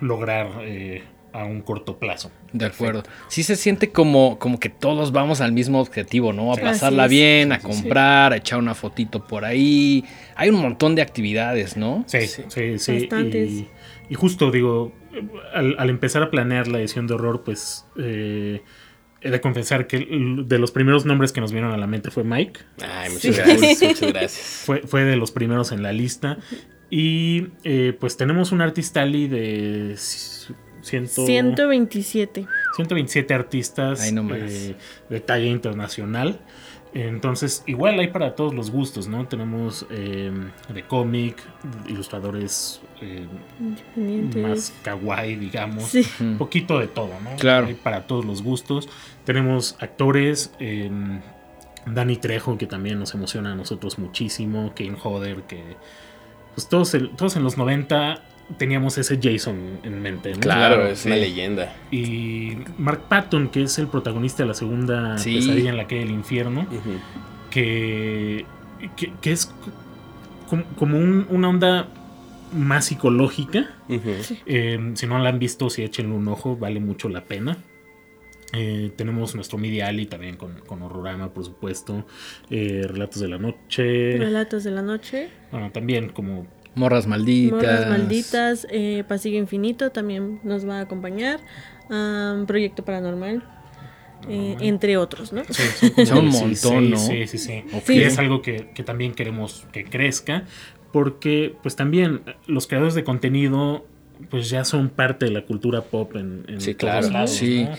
lograr eh, a un corto plazo. De acuerdo. Sí se siente como, como que todos vamos al mismo objetivo, ¿no? A Sí. pasarla bien, a Sí, sí, sí. comprar, a echar una fotito por ahí. Hay un montón de actividades, ¿no? Sí, Sí. sí, sí. Bastantes. Y, y justo digo, al, al empezar a planear la edición de horror, pues eh, he de confesar que de los primeros nombres que nos vinieron a la mente fue Mike. Ay, muchas Sí. gracias, (laughs) muchas gracias. Fue, fue de los primeros en la lista. Y eh, pues tenemos un artista Ali de ciento- 127. 127 artistas Ahí nomás. eh, de talla internacional. Entonces, igual hay para todos los gustos, ¿no? Tenemos eh, de cómic, ilustradores eh, Independientes. más kawaii, digamos. Sí. Un poquito de todo, ¿no? Claro. Hay para todos los gustos. Tenemos actores, eh, Danny Trejo, que también nos emociona a nosotros muchísimo, Kane Hodder, que pues todos, el- todos en los 90 teníamos ese Jason en mente, ¿no? Claro, Claro, es sí. una leyenda. Y Mark Patton, que es el protagonista de la segunda Sí. pesadilla en la calle del infierno, que, que, que es como, como un- una onda más psicológica. Eh, si no la han visto, si échenle un ojo, vale mucho la pena. Eh, tenemos nuestro Media Alley también con, con Horrorama, por supuesto. Eh, Relatos de la Noche. Relatos de la noche. Bueno, también como Morras malditas. Morras malditas. eh, Pasillo Infinito también nos va a acompañar. Proyecto Paranormal. eh, entre otros, ¿no? Sí, son (laughs) un 16, montón, ¿no? Sí, sí, sí. Ok. Y es algo que, que también queremos que crezca, porque pues también los creadores de contenido pues ya son parte de la cultura pop en, en Sí, todos claro. lados, Sí. ¿no?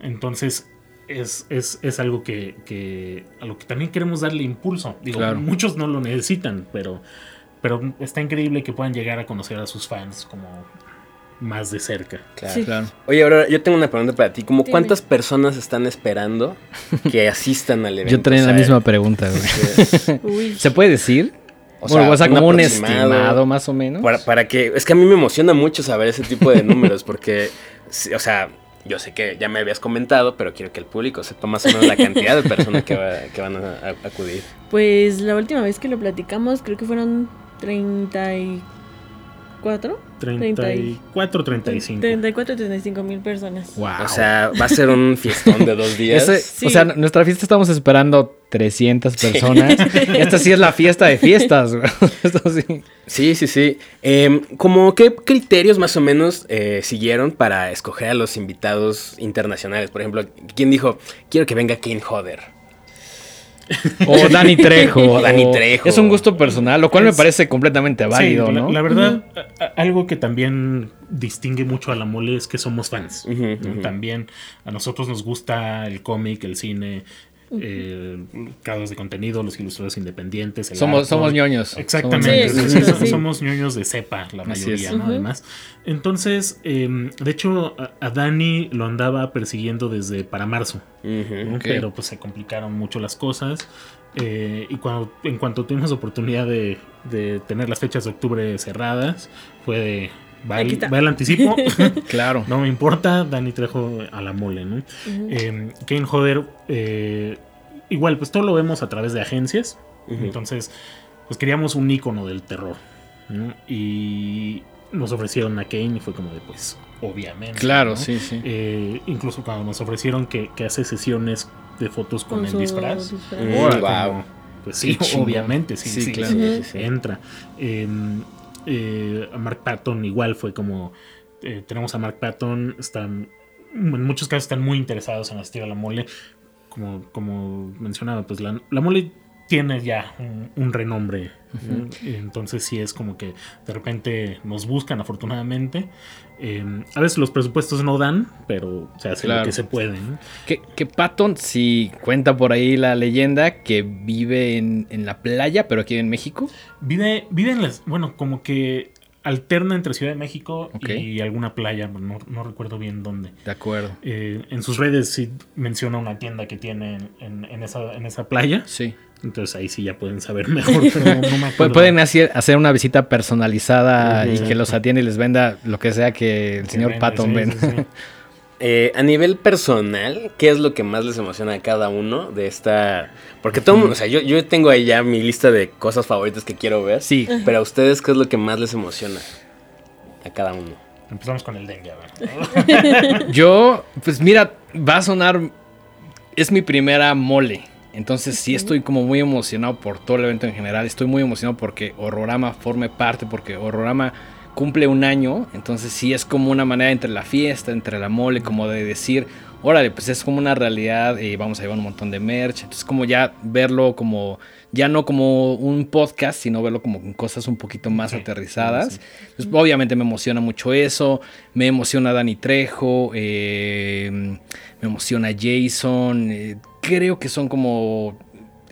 Entonces es, es, es algo que, que a lo que también queremos darle impulso. Digo, Claro. muchos no lo necesitan, pero, pero está increíble que puedan llegar a conocer a sus fans como más de cerca. Claro. Sí. Claro. Oye, ahora yo tengo una pregunta para ti. ¿Cómo Dime. cuántas personas están esperando que asistan al evento? Yo traía O la misma pregunta, güey. (laughs) Uy. ¿Se puede decir? O bueno, sea, o sea, un como un estimado, más o menos. Para, para que. Es que a mí me emociona mucho saber ese tipo de números, porque, o sea, yo sé que ya me habías comentado, pero quiero que el público sepa más o menos la cantidad de personas que, va- que van a, a- acudir. Pues la última vez que lo platicamos, creo que fueron 34. 34, 35. 34, 35 mil personas. Wow. O sea, va a ser un (laughs) fiestón de dos días. Ese- Sí. O sea, nuestra fiesta estamos esperando 300 personas. (laughs) Esta sí es la fiesta de fiestas. (laughs) Esto sí. Sí, sí, sí. Em, ¿Cómo qué criterios más o menos eh, siguieron para escoger a los invitados internacionales? Por ejemplo, ¿quién dijo, quiero que venga Kane Hodder? O (laughs) Dani Trejo. O Dani Trejo. Es un gusto personal, lo cual me parece completamente válido, Sí, la, ¿no? la verdad, a- a- algo que también distingue mucho a la mole es que somos fans. También a nosotros nos gusta el cómic, el cine, eh, creadores de contenido, los ilustradores independientes. el Somos, somos ñoños. Exactamente, Sí, sí, sí, sí, sí. somos ñoños de cepa, la mayoría. ¿no? Además. Entonces, eh, de hecho, a, a Dani lo andaba persiguiendo desde para marzo. Pero pues se complicaron mucho las cosas. eh, y cuando, en cuanto tuvimos oportunidad de, de tener las fechas de octubre cerradas, fue de. Va, el, va el anticipo, (laughs) Claro. no me importa, Dani Trejo a la mole, ¿no? Eh, Kane Hodder, eh, igual, pues todo lo vemos a través de agencias. Entonces, pues queríamos un icono del terror. ¿no? Y nos ofrecieron a Kane y fue como de, pues, obviamente. Claro, ¿no? sí, sí. Eh, incluso cuando nos ofrecieron que, que hace sesiones de fotos con, el su disfraz. disfraz. Wow. como, Pues sí, obviamente, sí, Sí, sí, claro. sí, Sí, sí, sí. entra. Eh, Mark Patton igual fue como eh, tenemos a Mark Patton, están en muchos casos están muy interesados en asistir a la mole. Como, como mencionaba, pues la, la mole tiene ya un, un renombre. ¿no? Entonces sí es como que de repente nos buscan afortunadamente. Eh, a veces los presupuestos no dan, pero se hace Claro. lo que se puede. ¿no? Que, que Patton, sí cuenta por ahí la leyenda que vive en, en la playa, pero aquí en México. Vive, vive en las. Bueno, como que alterna entre Ciudad de México y alguna playa, no, no recuerdo bien dónde. De acuerdo. Eh, en sus redes sí menciona una tienda que tiene en, en- en esa, en esa playa. Sí. Entonces ahí sí ya pueden saber (laughs) mejor, pero no, no me. Pueden hacer, hacer una visita personalizada y que los atienda y les venda lo que sea que el Que señor vende, Patton sí, venda. sí, sí. (laughs) Eh, a nivel personal, ¿qué es lo que más les emociona a cada uno de esta? Porque todo, mundo- o sea, yo, yo tengo ahí ya mi lista de cosas favoritas que quiero ver. Sí. Pero a ustedes, ¿qué es lo que más les emociona a cada uno? Empezamos con el dengue, a ver. (laughs) Yo, pues mira, va a sonar. Es mi primera mole. Entonces sí estoy como muy emocionado por todo el evento en general. Estoy muy emocionado porque Horrorama forme parte, porque Horrorama cumple un año, entonces sí es como una manera entre la fiesta, entre la mole, como de decir, órale, pues es como una realidad, y vamos a llevar un montón de merch, entonces como ya verlo como, ya no como un podcast, sino verlo como con cosas un poquito más Sí, aterrizadas. sí. Pues, obviamente me emociona mucho eso, me emociona Dani Trejo, eh, me emociona Jason, eh, creo que son como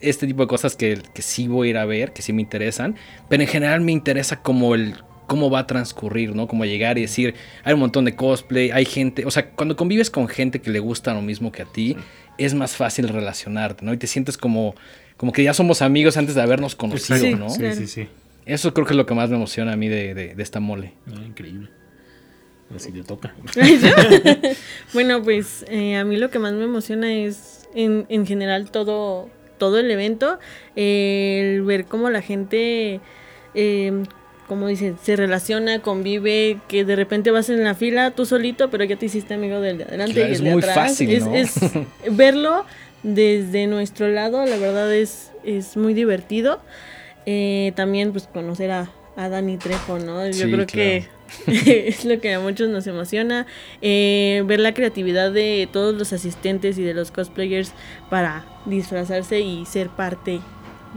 este tipo de cosas que, que sí voy a ir a ver, que sí me interesan, pero en general me interesa como el cómo va a transcurrir, ¿no? Como llegar y decir, hay un montón de cosplay, hay gente, o sea, cuando convives con gente que le gusta lo mismo que a ti, es más fácil relacionarte, ¿no? Y te sientes como, como que ya somos amigos antes de habernos conocido, Sí, ¿no? Sí, sí, sí. Eso creo que es lo que más me emociona a mí de, de- de esta mole. Ah, increíble. Así te toca. (laughs) (laughs) bueno, pues eh, a mí lo que más me emociona es en, en general todo, todo el evento, eh, el ver cómo la gente, eh, como dicen, se relaciona, convive, que de repente vas en la fila tú solito, pero ya te hiciste amigo del de adelante Claro, y es el de muy atrás. fácil, es, ¿no? es (laughs) verlo desde nuestro lado, la verdad es, es muy divertido. Eh, también pues conocer a, a Dani Trejo, ¿no? Yo Sí, creo que (laughs) es lo que a muchos nos emociona. Eh, ver la creatividad de todos los asistentes y de los cosplayers para disfrazarse y ser parte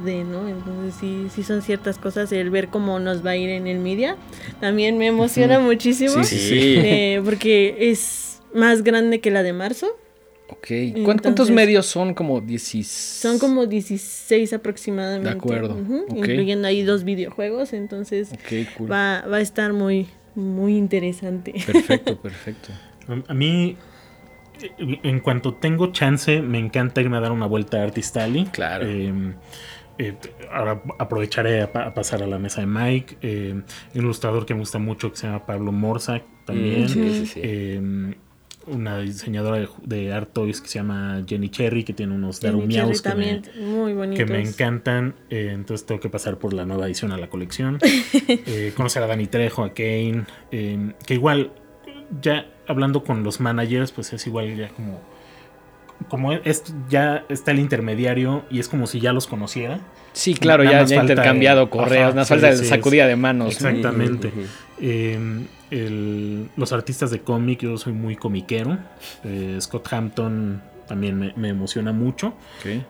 de, ¿no? Entonces sí, sí son ciertas cosas, el ver cómo nos va a ir en el media. También me emociona muchísimo. Sí, Sí. eh, porque es más grande que la de marzo. Ok. ¿Cuán- ¿Cuántos Entonces- medios son? Como 16. Son como 16 aproximadamente. De acuerdo. Incluyendo ahí dos videojuegos, entonces cool. va, va a estar muy, muy interesante. Perfecto, (laughs) perfecto. A- mí, en cuanto tengo chance, me encanta irme a dar una vuelta a Artist Alley. Claro. Eh, eh, ahora aprovecharé a, pa- a pasar a la mesa de Mike. Eh, un ilustrador que me gusta mucho que se llama Pablo Morza también. Mm, sí, sí, sí. Eh, una diseñadora de, de art toys que se llama Jenny Cherry, que tiene unos darumiaos que me, también, muy bonitos. que me encantan. eh, entonces tengo que pasar por la nueva edición a la colección. (laughs) Eh, conocer a Dani Trejo, a Kane. eh, que igual, ya hablando con los managers, pues es igual ya como. Como es, ya está el intermediario y es como si ya los conociera. Sí, claro, Nada ya, ya intercambiado de- correos, nada sí, falta sí, de sacudida de manos. Exactamente. Eh, el- los artistas de cómic, yo soy muy comiquero. Eh, Scott Hampton también me, me emociona mucho.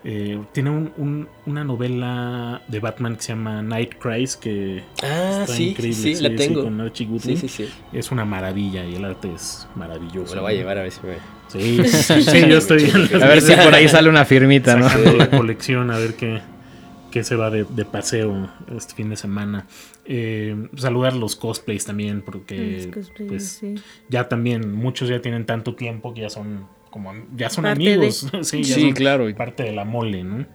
Eh, tiene un- un- una novela de Batman que se llama Night Cries que Ah, está sí, increíble. sí, la tengo. con Archie Sí, Goodwin. sí, sí. Es una maravilla y el arte es maravilloso. Me lo voy a llevar a ver si me. (laughs) Sí, sí, sí, yo estoy A ver si por ahí sale una firmita, ¿no? la colección a ver qué, qué se va de, de paseo este fin de semana. Eh, saludar los cosplays también, porque Los cosplayers, pues, sí. ya también muchos ya tienen tanto tiempo que ya son como ya son Parte de- amigos. (laughs) sí, ya Sí, son claro. parte de la mole, ¿no?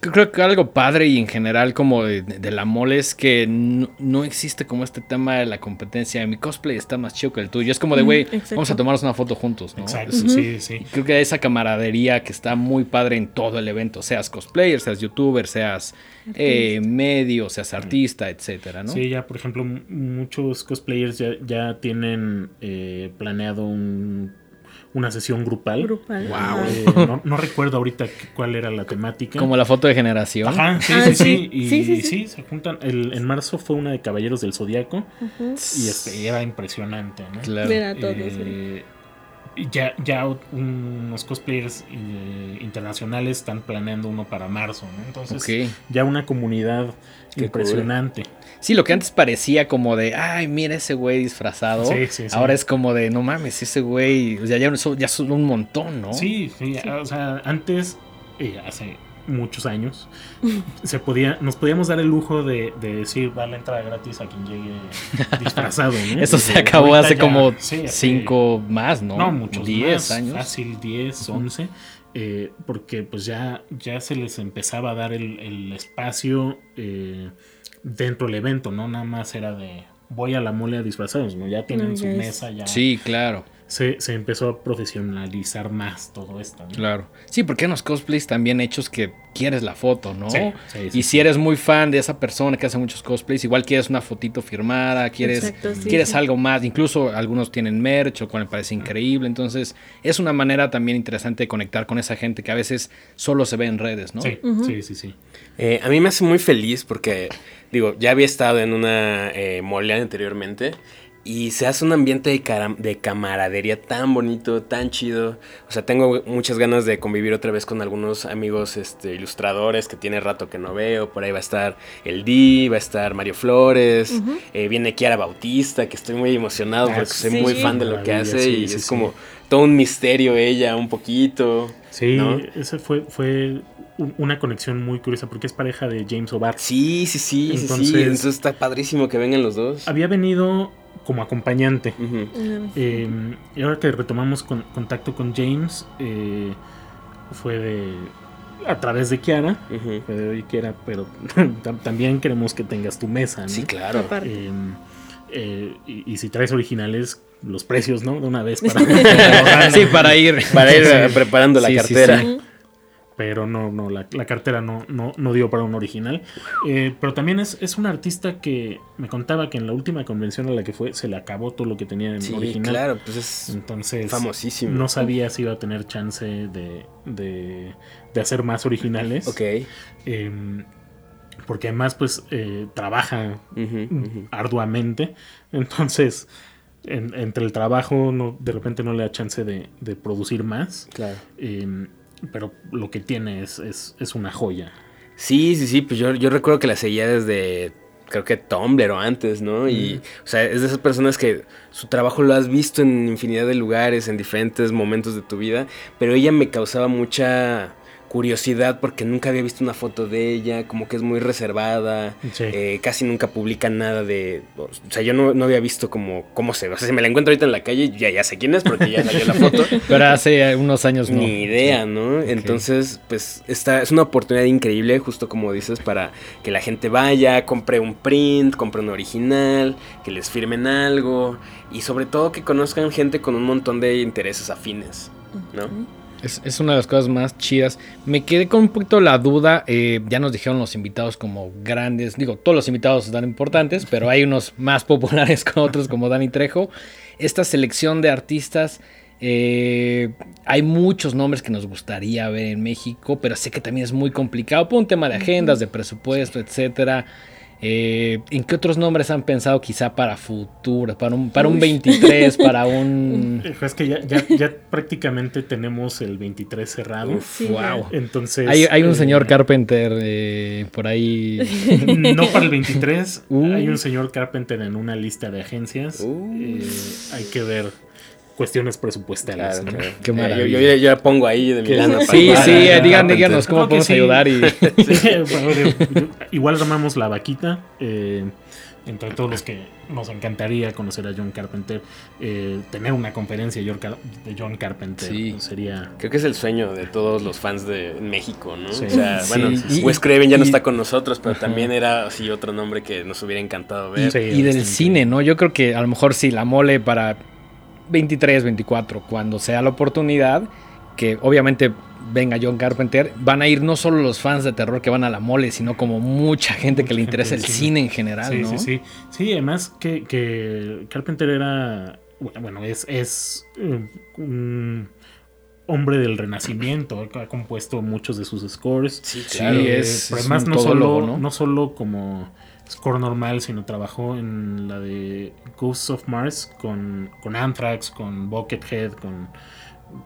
Creo que algo padre y en general como de, de la mole es que no, no existe como este tema de la competencia. Mi cosplay está más chido que el tuyo. Es como de, güey, vamos a tomarnos una foto juntos, ¿no? Exacto, Es- sí, sí. Creo que hay esa camaradería que está muy padre en todo el evento, seas cosplayer, seas youtuber, seas eh, medio, seas artista, etcétera, ¿no? Sí, ya por ejemplo, muchos cosplayers ya, ya tienen eh, planeado un- una sesión grupal. Grupal. Wow. Eh, no, no recuerdo ahorita qué- cuál era la temática. Como la foto de generación. Ajá, sí, Ah, sí, sí. sí. Y Sí, sí, sí, sí. se juntan. El, en marzo fue una de Caballeros del Zodiaco y este, era impresionante, ¿no? Claro. Eh, ya, ya unos cosplayers eh, internacionales están planeando uno para marzo, ¿no? Entonces, ya una comunidad Qué impresionante. Sí, lo que antes parecía como de, ay, mira ese güey disfrazado. Sí, sí, sí. Ahora es como de, no mames, ese güey, o sea, ya, son- ya son un montón, ¿no? Sí, sí, o sea, antes, eh, hace muchos años, se podía, nos podíamos dar el lujo de, de decir, va la entrada gratis a quien llegue (laughs) disfrazado, ¿no? Eso se acabó hace ya- como sí, hace- cinco más, ¿no? No, muchos 10 más, años. Fácil 10, 11. eh, porque pues ya, ya se les empezaba a dar el, el espacio eh, dentro del evento, ¿no? Nada más era de voy a la mole a disfrazados, ¿no? Ya tienen No, su mesa, ya Sí, claro, se, se empezó a profesionalizar más todo esto. ¿no? claro. Sí, porque hay unos cosplays también hechos que quieres la foto, ¿no? Sí, sí, sí, y si eres muy fan de esa persona que hace muchos cosplays, igual quieres una fotito firmada, quieres, Exacto, sí, quieres sí. algo más. Incluso algunos tienen merch, o cual me parece increíble. Entonces, es una manera también interesante de conectar con esa gente que a veces solo se ve en redes, ¿no? Sí, sí, sí, sí. Eh, a mí me hace muy feliz porque, digo, ya había estado en una eh, mole anteriormente y se hace un ambiente de, camaradería tan bonito, tan chido. O sea, tengo muchas ganas de convivir otra vez con algunos amigos este, ilustradores que tiene rato que no veo. Por ahí va a estar el Di, va a estar Mario Flores, eh, viene Kiara Bautista, que estoy muy emocionado Ah, porque soy muy fan de lo que hace sí, y sí, es sí. como todo un misterio ella, un poquito. Sí, ¿no? ese fue, fue un- una conexión muy curiosa porque es pareja de James O'Barr. Sí, sí, sí, sí, sí. Entonces- Entonces está padrísimo que vengan los dos. Había venido como acompañante. Eh, y ahora que retomamos con- contacto con James, eh, fue de a través de Kiara. Fue de "Oye, Kiara, pero (laughs) tam- también queremos que tengas tu mesa, ¿no? Sí, claro. Aparte. Eh, eh, y, y si traes originales, los precios, ¿no? De una vez para (laughs) sí, para ir. Para ir preparando la Sí, sí, cartera. sí. Pero no, no, la, la cartera no, no, no dio para un original. Eh, pero también es, es un artista que me contaba que en la última convención a la que fue se le acabó todo lo que tenía en Sí, original. claro, pues es Entonces, famosísimo. no sabía si iba a tener chance de, de, de hacer más originales. Ok. Em, porque además, pues, eh, trabaja arduamente. Entonces, en- entre el trabajo, no, de repente no le da chance de, de producir más. Claro. Pero lo que tiene es, es, es una joya. Sí, sí, sí, pues yo, yo recuerdo que la seguía desde, creo que Tumblr o antes, ¿no? Y, o sea, es de esas personas que su trabajo lo has visto en infinidad de lugares, en diferentes momentos de tu vida, pero ella me causaba mucha curiosidad porque nunca había visto una foto de ella, como que es muy reservada, Sí. eh, casi nunca publica nada de... O sea, yo no, no había visto como cómo se ve. O sea, si me la encuentro ahorita en la calle, ya, ya sé quién es porque ya salió la foto. (laughs) Pero hace unos años no. Ni idea, ¿no? Entonces, pues esta es una oportunidad increíble, justo como dices, para que la gente vaya, compre un print, compre un original, que les firmen algo y sobre todo que conozcan gente con un montón de intereses afines, ¿no? Es, es una de las cosas más chidas. Me quedé con un poquito la duda. eh, ya nos dijeron los invitados como grandes. Digo, todos los invitados dan importantes, pero hay unos (laughs) más populares que otros, como Dani Trejo. Esta selección de artistas. eh, hay muchos nombres que nos gustaría ver en México, pero sé que también es muy complicado por un tema de agendas, de presupuesto, etcétera. Eh, ¿En qué otros nombres han pensado quizá para futuro? Para un, para un 23, (laughs) para un... Eh, Es que ya, ya, ya prácticamente tenemos el 23 cerrado. Uf, Sí, ya. wow. Entonces. Hay, hay un eh, señor Carpenter eh, por ahí. (laughs) No para el 23. (laughs) Uh. Hay un señor Carpenter en una lista de agencias. Uh. Eh, hay que ver cuestiones presuestales. Claro, ¿no? claro. Qué Eh, yo, maravilla. yo- yo pongo ahí de mi lana. Sí, para- sí, para- eh, digan, para- díganos cómo podemos sí. ayudar y (laughs) (laughs) Sí, (laughs) bueno, yo- igual armamos la vaquita. eh, entre todos los que nos encantaría conocer a John Carpenter, eh, tener una conferencia de John Carpenter Sí. sería. Creo que es el sueño de todos los fans de México, ¿no? Sí. O sea, Sí, bueno, Wes Craven ya no está con nosotros, pero Ajá. también era así otro nombre que nos hubiera encantado ver. Sí, y del cine, ¿no? Yo creo que a lo mejor sí, la mole para 23, 24, cuando sea la oportunidad, que obviamente venga John Carpenter, van a ir no solo los fans de terror que van a la mole, sino como mucha gente que le interesa el cine en general, Sí, ¿no? sí, sí. Sí, además que, que Carpenter era. Bueno, es, es eh, un hombre del renacimiento. Ha compuesto muchos de sus scores. Sí, Sí, claro. Eh, es- además un no solo. ¿no? solo como score normal, sino trabajó en la de Ghosts of Mars con, con Anthrax, con Buckethead, con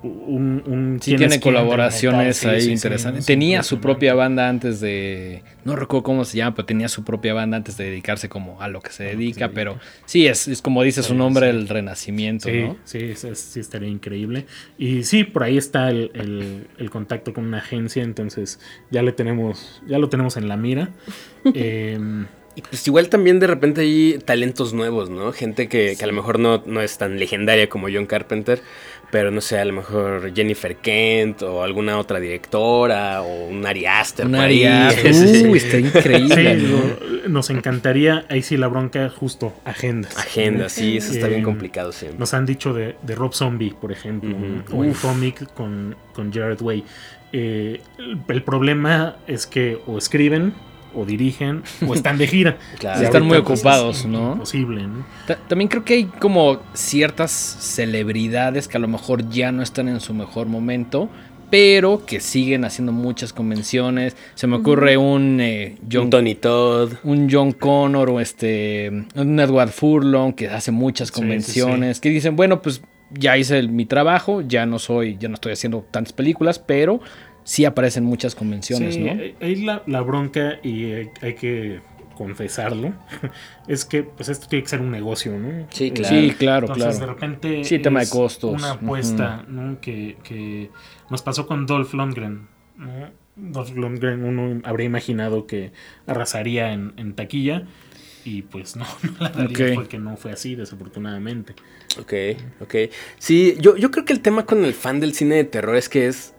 un... un Sí, tiene colaboraciones metal. Ahí sí, sí, interesantes. es tenía su propia banda antes de. No recuerdo cómo se llama, pero tenía su propia banda antes de dedicarse como a lo que se dedica. Pero sí, es, es como dices, Sí, un hombre sí. del renacimiento, Sí, ¿no? sí, es- es- sí, estaría increíble. Y sí, por ahí está el, el- el contacto con una agencia, entonces ya le tenemos, ya lo tenemos en la mira. (laughs) Eh, Y pues igual también de repente hay talentos nuevos, ¿no? Gente que, que a lo mejor no, no es tan legendaria como John Carpenter, pero no sé, a lo mejor Jennifer Kent o alguna otra directora o un Ari Aster. Un área. (laughs) Sí. Uy, está Sí, increíble. digo, nos encantaría, ahí sí la bronca, justo, agendas. Agenda, sí, eso está bien Eh, complicado siempre. Nos han dicho de, de Rob Zombie, por ejemplo, o en Uf. cómic con, con Jared Way. Eh, el, el problema es que o escriben, o dirigen, o están de gira. (laughs) Claro. Y Están muy pues, ocupados, es ¿no? Imposible, ¿no? Ta- También creo que hay como ciertas celebridades que a lo mejor ya no están en su mejor momento, pero que siguen haciendo muchas convenciones. Se me ocurre un eh, John Un Tony Todd. un John Connor o este un Edward Furlong que hace muchas Sí, sí, convenciones que dicen bueno pues ya hice el- mi trabajo ya no soy ya no estoy haciendo tantas películas pero sí aparecen muchas convenciones Sí, no ahí- ahí la, la bronca, y hay, hay que confesarlo, (laughs) es que pues esto tiene que ser un negocio, ¿no? Sí, Eh, claro. sí claro Entonces, de repente. Sí, tema de costos. Una apuesta, ¿no? Que, que nos pasó con Dolph Lundgren. ¿no? Dolph Lundgren, uno habría imaginado que arrasaría en, en taquilla. Y pues no, (laughs) no la daría, Ok. fue que no fue así, desafortunadamente. Ok, ok. Sí, yo, yo creo que el tema con el fan del cine de terror es que es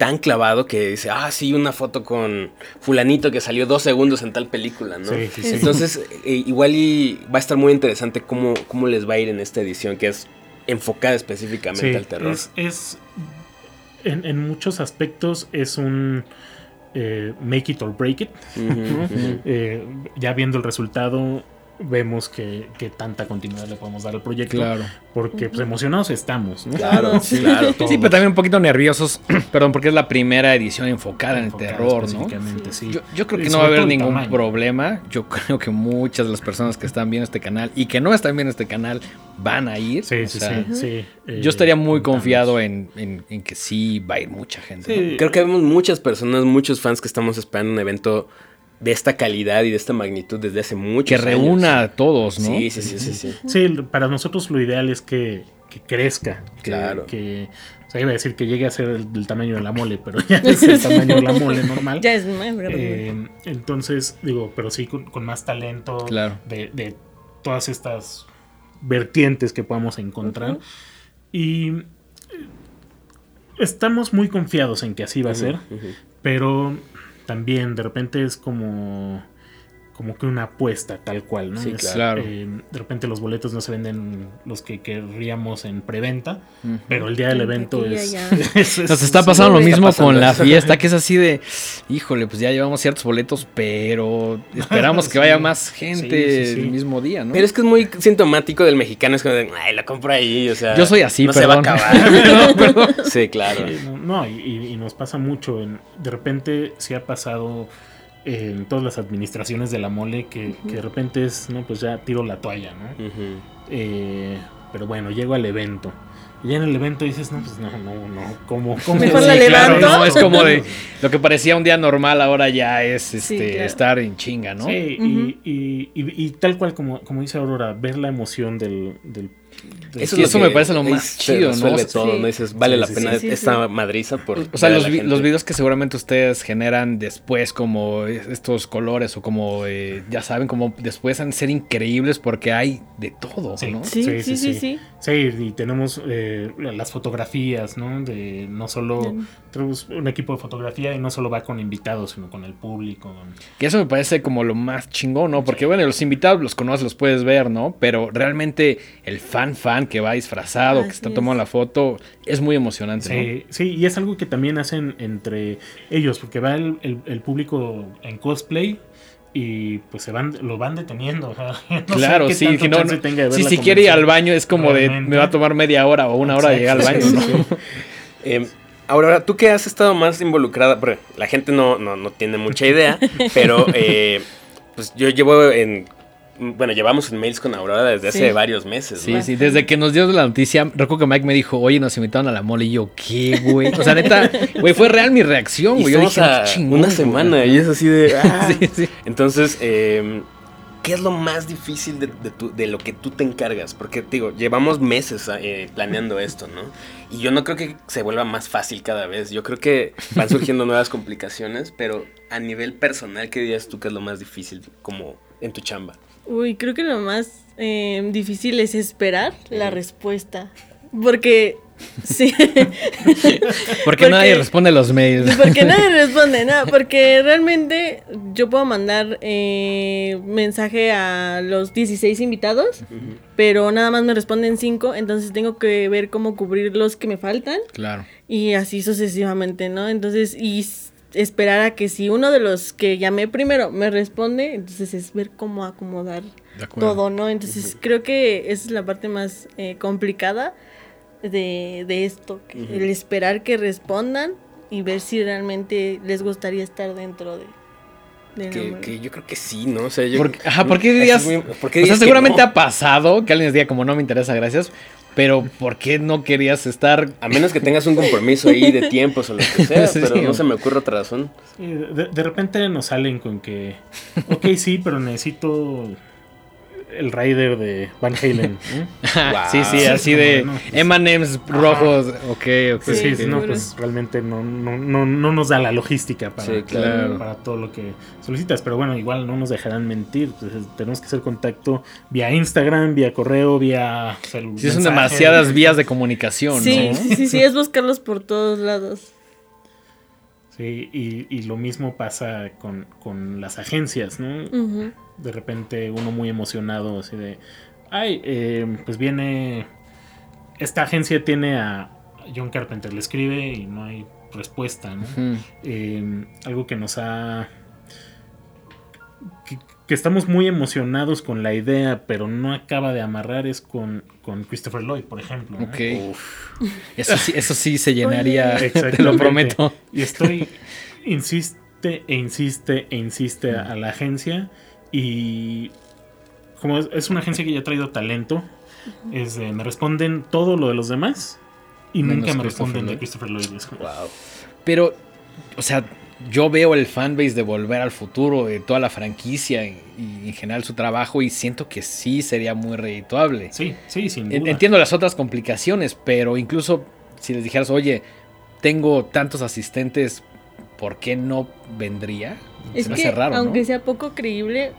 tan clavado que dice, ah, sí, una foto con fulanito que salió dos segundos en tal película, ¿no? Sí, sí, sí. Entonces, eh, igual y va a estar muy interesante cómo, cómo les va a ir en esta edición, que es enfocada específicamente Sí, al terror. Es, es- en, en muchos aspectos es un eh, make it or break it. (laughs) Eh, ya viendo el resultado, vemos que, que tanta continuidad le podemos dar al proyecto. claro Porque pues, emocionados estamos, ¿no? Claro, (laughs) Sí. claro. sí pero también un poquito nerviosos (clears throat) perdón porque es la primera edición enfocada en el terror no sí. Yo, yo creo Y que no va a haber ningún tamaño. problema. Yo creo que muchas de las personas que están viendo este canal y que no están viendo este canal van a ir. Sí, O sí, sea, sí, sí. Eh, Yo estaría muy contamos. confiado en, en- en que sí va a ir mucha gente. Creo que vemos muchas personas, muchos fans que estamos esperando un evento de esta calidad y de esta magnitud desde hace mucho Que reúna a todos, ¿no? Sí, sí, sí, sí, sí. Sí, para nosotros lo ideal es que, que crezca. Claro. Que, o sea, iba a decir que llegue a ser el, del tamaño de la mole, pero ya (laughs) es el tamaño de la mole normal. Ya es más grande. Eh, entonces, digo, pero sí con, con más talento Claro. de, de todas estas vertientes que podamos encontrar. Y eh, estamos muy confiados en que así va a ser, pero también de repente es como como que una apuesta tal cual, ¿no? Sí, Es, claro. eh, de repente los boletos no se venden los que querríamos en preventa, pero el día del En evento es, ya. (laughs) es- es- Nos está es- pasando lo mismo pasando con la fiesta, que es así de, híjole, pues ya llevamos ciertos boletos, pero esperamos (laughs) que Sí. vaya más gente Sí, sí, sí. el mismo día, ¿no? Pero es que es muy sintomático del mexicano, es como de, ay, la compro ahí, o sea. Yo soy así, no perdón. se va a acabar. (laughs) Sí, claro. No, no, y, y- y nos pasa mucho. En, de repente sí ha pasado en todas las administraciones de la mole que, que de repente es, no, pues ya tiro la toalla, ¿no? Eh, pero bueno, llego al evento. Y ya en el evento dices, no, pues no, no, no, ¿cómo? cómo Mejor Sí, la claro, no, es como de (laughs) lo que parecía un día normal ahora ya es este, claro. estar en chinga, ¿no? Sí, y- y- y tal cual como, como dice Aurora, ver la emoción del... del- Eso- eso me parece lo más chido, ¿no? resuelve O sea, todo, sí. ¿no? Dices, vale Sí, la sí, pena sí, sí, esta sí. madriza por. O sea, los, vi- los videos que seguramente ustedes generan después como estos colores o como, eh, ya saben, como después han de ser increíbles porque hay de todo, Sí. ¿no? Sí, sí, sí, sí. Sí, y tenemos eh, las fotografías, ¿no? De no solo tenemos un equipo de fotografía y no solo va con invitados, sino con el público. Que eso me parece como lo más chingón, ¿no? Porque bueno, los invitados los conoces, los puedes ver, ¿no? Pero realmente el fan fan que va disfrazado, que está es. tomando la foto, es muy emocionante, Sí, sí, y es algo que también hacen entre ellos, porque va el, el- el público en cosplay y pues se van, lo van deteniendo. o sea, no (laughs) ¿no? sé Claro, qué sí, tanto que no, chance tenga de ver si, la si quiere ir al baño es como de, me va a tomar media hora o una hora llegar al baño. Eh, (laughs) ahora, tú que has estado más involucrada, la gente no, no, no tiene mucha idea, pero eh, pues yo llevo en. Bueno, llevamos en mails con Aurora desde hace Sí. varios meses. Sí, ¿no? sí, desde que nos dio la noticia, recuerdo que Mike me dijo, oye, nos invitaron a la mole, y yo, ¿qué, güey? O sea, neta, (laughs) güey, fue real mi reacción, güey. Yo dije, a "Qué chingón, una güey". semana y es así de. (laughs) ah. Sí, sí. Entonces, eh, ¿qué es lo más difícil de, de tu- de lo que tú te encargas? Porque, digo, llevamos meses eh, planeando esto, ¿no? Y yo no creo que se vuelva más fácil cada vez. Yo creo que van surgiendo nuevas complicaciones, pero a nivel personal, ¿qué dirías tú que es lo más difícil como en tu chamba? Uy, creo que lo más eh, difícil es esperar la respuesta. Porque Sí. (laughs) porque, nadie responde los mails. Porque nadie (laughs) responde, nada. Porque realmente yo puedo mandar eh, mensaje a los 16 invitados, pero nada más me responden 5, entonces tengo que ver cómo cubrir los que me faltan. Claro. Y así sucesivamente, ¿no? Entonces, y esperar a que si uno de los que llamé primero me responde, entonces es ver cómo acomodar todo, ¿no? Entonces creo que esa es la parte más eh, complicada de, de esto, el esperar que respondan y ver si realmente les gustaría estar dentro de... Que, yo creo que sí, ¿no? O sea, yo, porque, ajá, ¿por qué dirías? o sea, seguramente ha pasado que alguien les diga como no me interesa, gracias. Pero ¿por qué no querías estar? A menos que tengas un compromiso ahí de tiempos o lo que sea, (laughs) pero no se me ocurre otra razón. de, de, repente nos salen con que, ok, sí, pero necesito el Raider de Van Halen. (laughs) (laughs) Sí, sí, así de M&M's rojos. Ok, ok. Sí, sí, no, pues realmente no, no, no, no, nos da la logística para, para todo lo que solicitas. Pero bueno, igual no nos dejarán mentir. Pues, tenemos que hacer contacto vía Instagram, vía correo, vía celular. Sí, son demasiadas vías de comunicación. Sí, sí, sí, sí, es buscarlos por todos lados. Sí, y, y lo mismo pasa con, con las agencias, ¿no? De repente uno muy emocionado, así de, ay, eh, pues viene, esta agencia tiene a John Carpenter, le escribe y no hay respuesta, ¿no? Eh, algo que nos ha... Que, estamos muy emocionados con la idea, pero no acaba de amarrar es con, con Christopher Lloyd, por ejemplo. Ok. Eso sí, eso sí se llenaría, te lo prometo. Y estoy, insiste e insiste e insiste a la agencia y como es, una agencia que ya ha traído talento, es me responden todo lo de los demás y nunca me responden de Christopher Lloyd. Wow. Pero, o sea, yo veo el fanbase de Volver al Futuro, de toda la franquicia y, en general su trabajo y siento que sí sería muy redituable. Sí, sí, sin duda. Entiendo las otras complicaciones, pero incluso si les dijeras, oye, tengo tantos asistentes, ¿por qué no vendría? Es que, aunque sea poco creíble,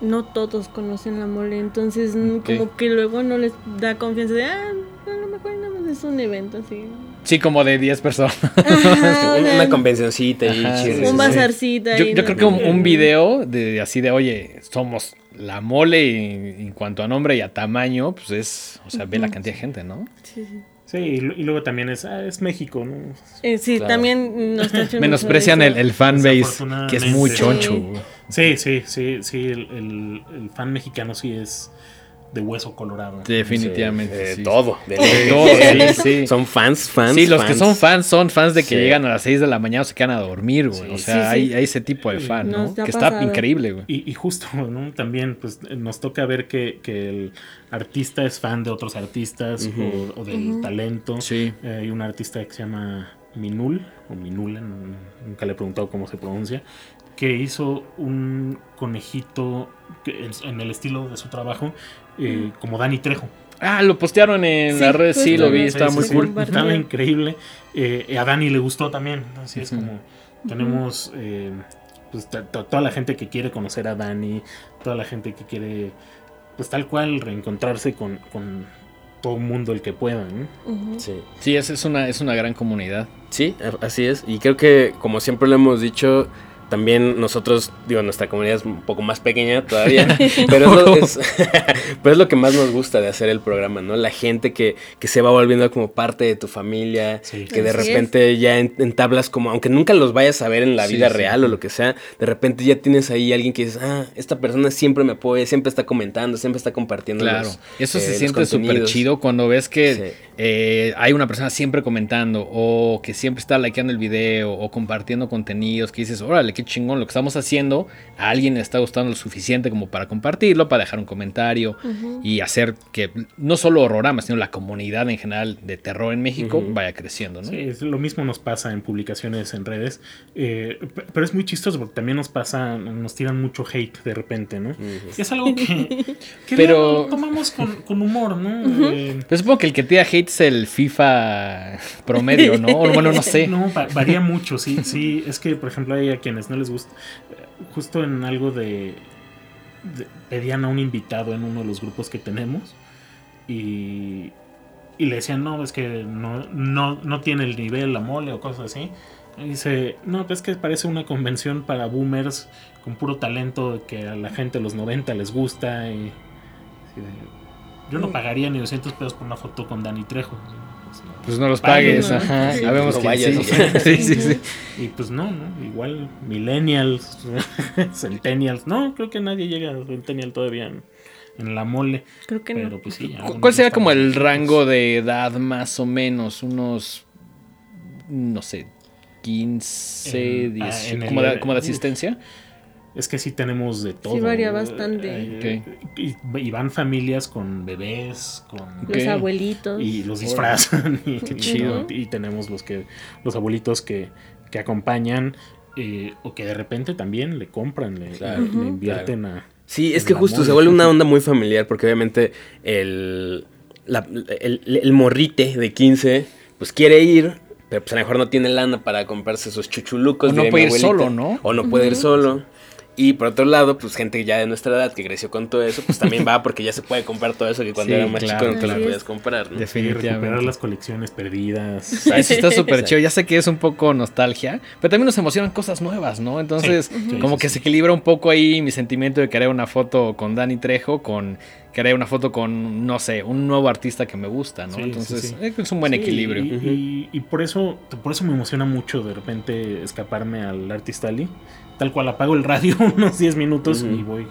no todos conocen la mole, entonces como que luego no les da confianza de, ah, a lo mejor nada más es un evento así. Sí, como de 10 personas. (laughs) una, convencioncita y Un bazarcita. Yo, yo creo que un, video de así de, oye, somos la mole y, en cuanto a nombre y a tamaño, pues es, o sea, ve la cantidad de gente, ¿no? Sí, sí. Sí, y, luego también es, ah, es México, ¿no? Eh, sí, también nos Menosprecian el, el fanbase, que es muy choncho. Sí, sí, sí, sí, el, el, fan mexicano sí es de hueso colorado. Definitivamente. Sí, Todo. De todo, (laughs) sí, Son fans, fans. Sí, los que son fans son fans de que llegan a las 6 de la mañana o se quedan a dormir, güey. o sea, hay, hay, ese tipo de fan, ¿no? que está increíble, güey. Y, y, justo, (laughs) ¿no? También, pues, nos toca ver que, que el artista es fan de otros artistas o, del talento. Sí. Eh, hay un artista que se llama Minul, o Minula, nunca le he preguntado cómo se pronuncia, que hizo un conejito en el estilo de su trabajo, eh, como Dani Trejo. Ah, lo postearon en la red, sí, lo vi, estaba muy cool. Estaba increíble. Eh, a Dani le gustó también, así es como tenemos eh, pues, toda la gente que quiere conocer a Dani, toda la gente que quiere, pues tal cual, reencontrarse con, todo el mundo el que pueda. Sí, sí es, es, una, es una gran comunidad. Sí, así es. Y creo que, como siempre lo hemos dicho, también nosotros, digo, nuestra comunidad es un poco más pequeña todavía, (laughs) pero, es lo, (laughs) es, lo que más nos gusta de hacer el programa, ¿no? La gente que, que se va volviendo como parte de tu familia, que de repente ya entablas como, aunque nunca los vayas a ver en la vida real o lo que sea, de repente ya tienes ahí alguien que dices, ah, esta persona siempre me apoya, siempre está comentando, siempre está compartiendo. Claro, eso se eh, siente súper chido cuando ves que eh, hay una persona siempre comentando o que siempre está likeando el video o compartiendo contenidos que dices, órale, qué chingón lo que estamos haciendo, a alguien le está gustando lo suficiente como para compartirlo, para dejar un comentario y hacer que no solo Horrorama, sino la comunidad en general de terror en México vaya creciendo. ¿no? Sí, lo mismo nos pasa en publicaciones en redes, eh, pero es muy chistoso porque también nos pasa, nos tiran mucho hate de repente, ¿no? Es algo que, (laughs) pero... tomamos con, humor, ¿no? Eh, pero supongo que el que tira hate es el FIFA promedio, ¿no? Bueno, no (laughs) sé. No, va- varía mucho, sí, sí. Es que, por ejemplo, hay a quienes no les gusta. Justo en algo de, de- pedían a un invitado en uno de los grupos que tenemos y, y le decían, no, es que no, no, no tiene el nivel, la mole o cosas así. Y dice, no, pues es que parece una convención para boomers con puro talento que a la gente de los 90 les gusta. Y, yo no pagaría ni 200 pesos por una foto con Dani Trejo. Pues no. Los Paguen, pagues, ¿no? ajá. Sí, Sabemos no que vayas, sí. o sea. (laughs) sí, sí, sí. Y pues no, ¿no? Igual millennials, (laughs) centennials. No, creo que nadie llega a centennial todavía en, en la mole. Creo que Pero no. pues sí. ¿Cu- algunos ¿Cuál sería están como el rango de edad más o menos? Unos, no sé, 15, En- ah, 10, en el- como, de, como de asistencia. Es que sí tenemos de todo. varía bastante. Eh, y, y van familias con bebés, con... Los abuelitos. Y los disfrazan. Y, Qué chido. Y, tenemos los que los abuelitos que, que acompañan eh, o que de repente también le compran, le, Claro, le Ujú. invierten a... Sí, es que justo se vuelve una onda muy familiar porque obviamente el, la- el, el morrite de 15 pues quiere ir, pero pues a lo mejor no tiene lana para comprarse esos chuchulucos. O no puede ir abuelita. solo, ¿no? O no puede ir solo. Y por otro lado, pues gente ya de nuestra edad que creció con todo eso, pues también va porque ya se puede comprar todo eso que cuando Sí, era más claro, chico no te lo claro. podías comprar, ¿no? y recuperar las colecciones perdidas. (laughs) Eso está súper chido. Ya sé que es un poco nostalgia, pero también nos emocionan cosas nuevas, ¿no? Entonces, Sí, sí, como sí, que sí. se equilibra un poco ahí mi sentimiento de querer una foto con Dani Trejo, con querer una foto con, no sé, un nuevo artista que me gusta, ¿no? Entonces, sí. eh, es un buen Sí, equilibrio. Y, y- y por eso, por eso me emociona mucho de repente escaparme al Artist Alley. Tal cual apago el radio (laughs) unos 10 minutos y voy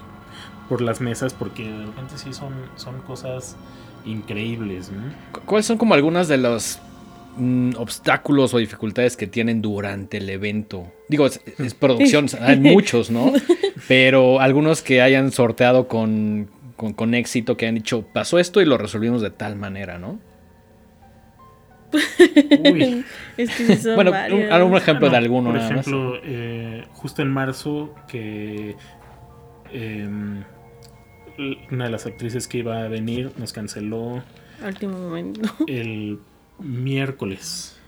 por las mesas porque de repente sí son, son cosas increíbles. ¿no? Cu- ¿Cuáles son como algunas de los mm, obstáculos o dificultades que tienen durante el evento? Digo, es, es producción, (laughs) hay muchos, ¿no? Pero algunos que hayan sorteado con, con, con éxito, que han dicho, pasó esto y lo resolvimos de tal manera, ¿no? Uy. (laughs) Es que sí son Bueno, varios. un- algún ejemplo de Bueno, alguno Por ejemplo, eh, justo en marzo que em, una de las actrices que iba a venir nos canceló Último momento. (laughs) el miércoles.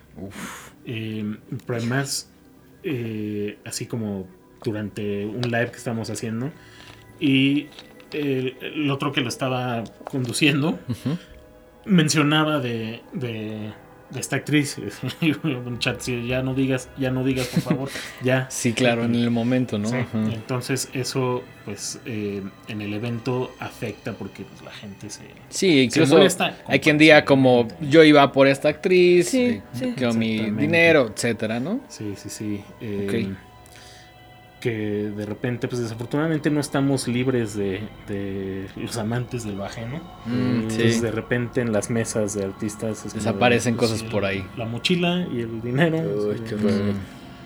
Eh, pero además, eh, así como durante un live que estábamos haciendo, y el, el otro que lo estaba conduciendo mencionaba de, de, de esta actriz. (laughs) Un chat, sí, ya no digas, ya no digas, por favor, ya. (laughs) Sí, claro, en el momento, ¿no? Sí. Entonces eso pues eh, en el evento afecta porque pues, la gente se... Sí, incluso hay quien diga como yo iba por esta actriz, Sí, eh, sí. con mi dinero, etcétera, ¿no? Sí, sí, sí. eh, Ok. Que de repente, pues desafortunadamente no estamos libres de, de los amantes de lo ajeno. Mm, Entonces sí. de repente en las mesas de artistas es como Desaparecen de, cosas por ahí. La mochila y el dinero. Uy, sí. qué horror.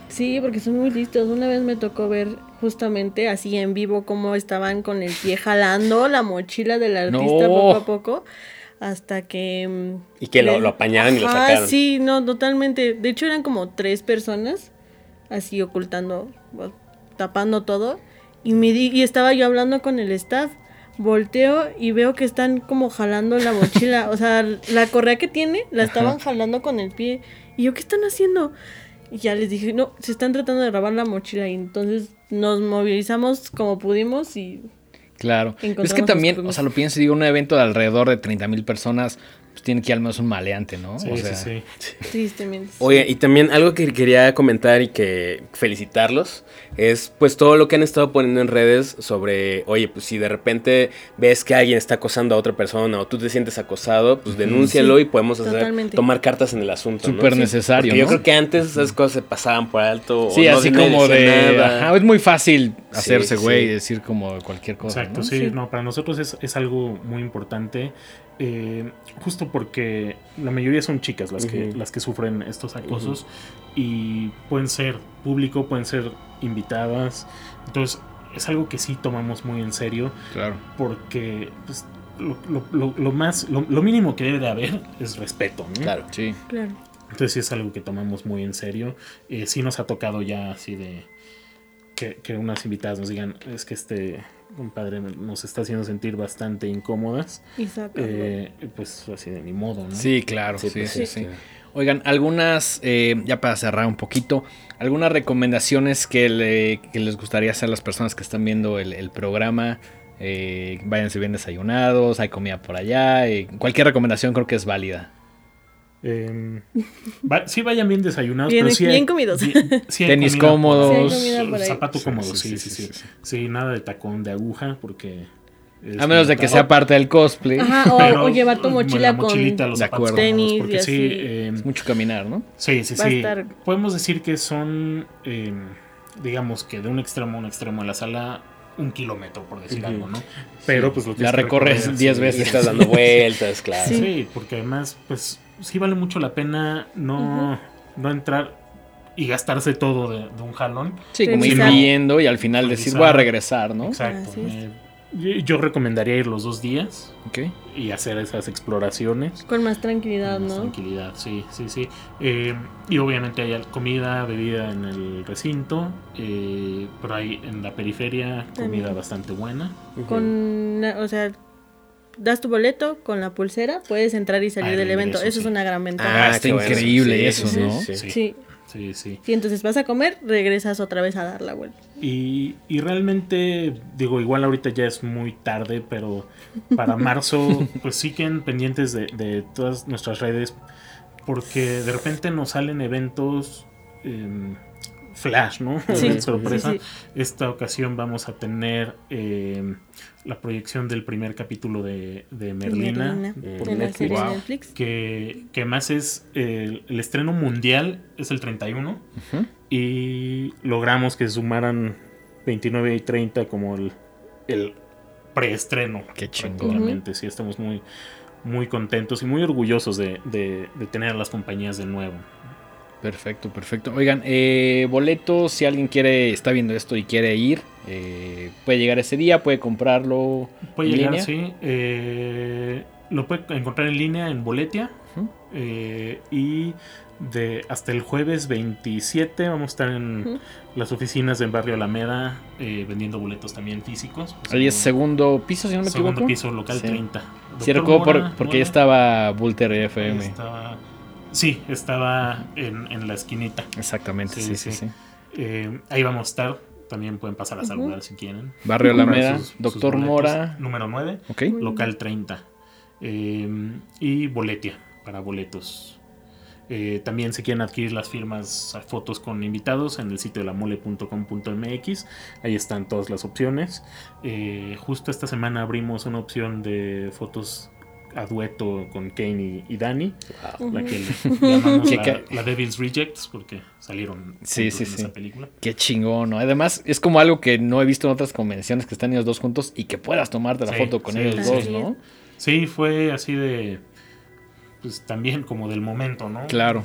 Sí, porque son muy listos. Una vez me tocó ver justamente así en vivo cómo estaban con el pie jalando la mochila del artista No. poco a poco. Hasta que... mm, Y que lo, lo apañaron y lo Ajá, sacaron. sí, no, totalmente. De hecho eran como tres personas así ocultando, tapando todo. Y, me di- y estaba yo hablando con el staff. Volteo y veo que están como jalando la mochila. O sea, la correa que tiene la estaban jalando con el pie. Y yo, ¿qué están haciendo? Y ya les dije, no, se están tratando de robar la mochila. Y entonces nos movilizamos como pudimos y Claro. Es que también, o sea, lo pienso digo, un evento de alrededor de 30 mil personas, pues tiene que ir al menos un maleante, ¿no? Sí, o sí, sea, sí. tristemente. Oye, y también algo que quería comentar y que felicitarlos es pues todo lo que han estado poniendo en redes sobre, oye, pues si de repente ves que alguien está acosando a otra persona o tú te sientes acosado, pues denúncialo Sí, y podemos hacer, tomar cartas en el asunto. ¿no? Súper Sí, necesario, Yo creo que antes esas cosas se pasaban por alto. Sí, o no así como de. ajá, es muy fácil hacerse güey sí. y decir como cualquier cosa. Exacto, ¿no? sí, Sí. no, para nosotros es, es algo muy importante, eh, justo porque la mayoría son chicas las, que, las que sufren estos acosos y pueden ser público, pueden ser invitadas, entonces es algo que sí tomamos muy en serio Claro. porque pues, lo, lo- lo- lo más, lo, lo mínimo que debe de haber es respeto, ¿no? Claro. Sí. Claro. Entonces sí es algo que tomamos muy en serio. Eh, sí nos ha tocado ya así de que, que unas invitadas nos digan, es que este compadre, nos está haciendo sentir bastante incómodas, sácalo. eh, pues así de ni modo, ¿no? Sí, claro, sí, sí, pues, sí. sí. Oigan, algunas, eh, ya para cerrar un poquito, algunas recomendaciones que, le- que les gustaría hacer a las personas que están viendo el, el programa. Eh, váyanse bien desayunados, hay comida por allá. eh, cualquier recomendación creo que es válida. Eh, va- sí vayan bien desayunados, Bien- pero sí hay- bien comidos. bien- sí hay Tenis cómodos. Sí. Zapato cómodo, sí, sí sí, sí, sí, sí, sí. Sí, nada de tacón de aguja, porque... es A menos de que sea parte del cosplay. Ajá, o, Pero, o llevar tu mochila la con. mochilita, los De zapatos acuerdo. Tenis y porque sí, eh, Es mucho caminar, ¿no? sí, sí, Va sí. estar- Podemos decir que son, eh, digamos que de un extremo a un extremo de la sala, un kilómetro, por decir algo, ¿no? Pero pues lo La tienes que recorres recorrer, 10 sí. veces. Estás dando (laughs) vueltas, claro. Sí. Sí. porque además, pues sí vale mucho la pena no, no entrar y gastarse todo de, de un jalón. Sí, como ir viendo y al final decir voy a regresar, ¿no? Exacto. Yo- yo recomendaría ir los dos días Ok. y hacer esas exploraciones. Con más tranquilidad, Con más ¿no? Tranquilidad, sí, sí, sí. Eh, y obviamente hay comida, bebida en el recinto, eh, pero hay en la periferia comida También. bastante buena. Con. O sea. Das tu boleto con la pulsera, puedes entrar y salir Ah, el del evento. ingreso, Eso es una gran Ah, ventaja. está qué bueno. increíble Sí, eso, sí, ¿no? sí, sí. Sí, sí. sí, entonces vas a comer, regresas otra vez a dar la vuelta. Y, y realmente, digo, igual ahorita ya es muy tarde, pero para marzo, (laughs) pues sí queden pendientes de, de todas nuestras redes, porque de repente nos salen eventos em, flash, ¿no? Sí, (laughs) De sorpresa. sí, Esta ocasión vamos a tener em, la proyección del primer capítulo de, de Merlina, Merlina, por de la Netflix, serie de Wow. Netflix. que, que más es el, el estreno mundial, es el 31 Ujú. y logramos que sumaran 29 y 30 como el, el preestreno. Qué chingón. prácticamente. Sí, estamos muy, muy contentos y muy orgullosos de, de- de tener a las compañías de nuevo. Perfecto, perfecto. Oigan, eh, boletos, si alguien quiere, está viendo esto y quiere ir, eh, puede llegar ese día, puede comprarlo. Puede ¿En llegar, línea? sí. eh, lo puede encontrar en línea en Boletia. Eh, y de hasta el jueves 27 vamos a estar en las oficinas del barrio Alameda eh, vendiendo boletos también físicos. Pues, Ahí es segundo piso, si no me Segundo equivoco. piso, local Sí. 30. Sí, Doctor recuerdo por- Mora, porque ya estaba Vulter FM. estaba- sí, estaba en, en la esquinita. Exactamente, sí, Sí, sí, sí. sí. Eh, ahí vamos a estar. También pueden pasar a saludar si quieren. Barrio Alameda, sus- Doctor. Mora. Número 9, Ok. Muy local 30. Eh, y Boletia para boletos. Eh, también si quieren adquirir las firmas, a fotos con invitados en el sitio de la mole.com.mx. Ahí están todas las opciones. Eh, justo esta semana abrimos una opción de fotos a dueto con Kane y, y Dani. Wow. La que le llamamos la, la Devil's Rejects porque salieron Sí, sí, en sí. esa película. Qué chingón, ¿no? Además, es como algo que no he visto en otras convenciones que están ellos dos juntos y que puedas tomarte la Sí, foto con sí, ellos sí. dos, ¿no? Sí, fue así de. Pues también como del momento, ¿no? Claro.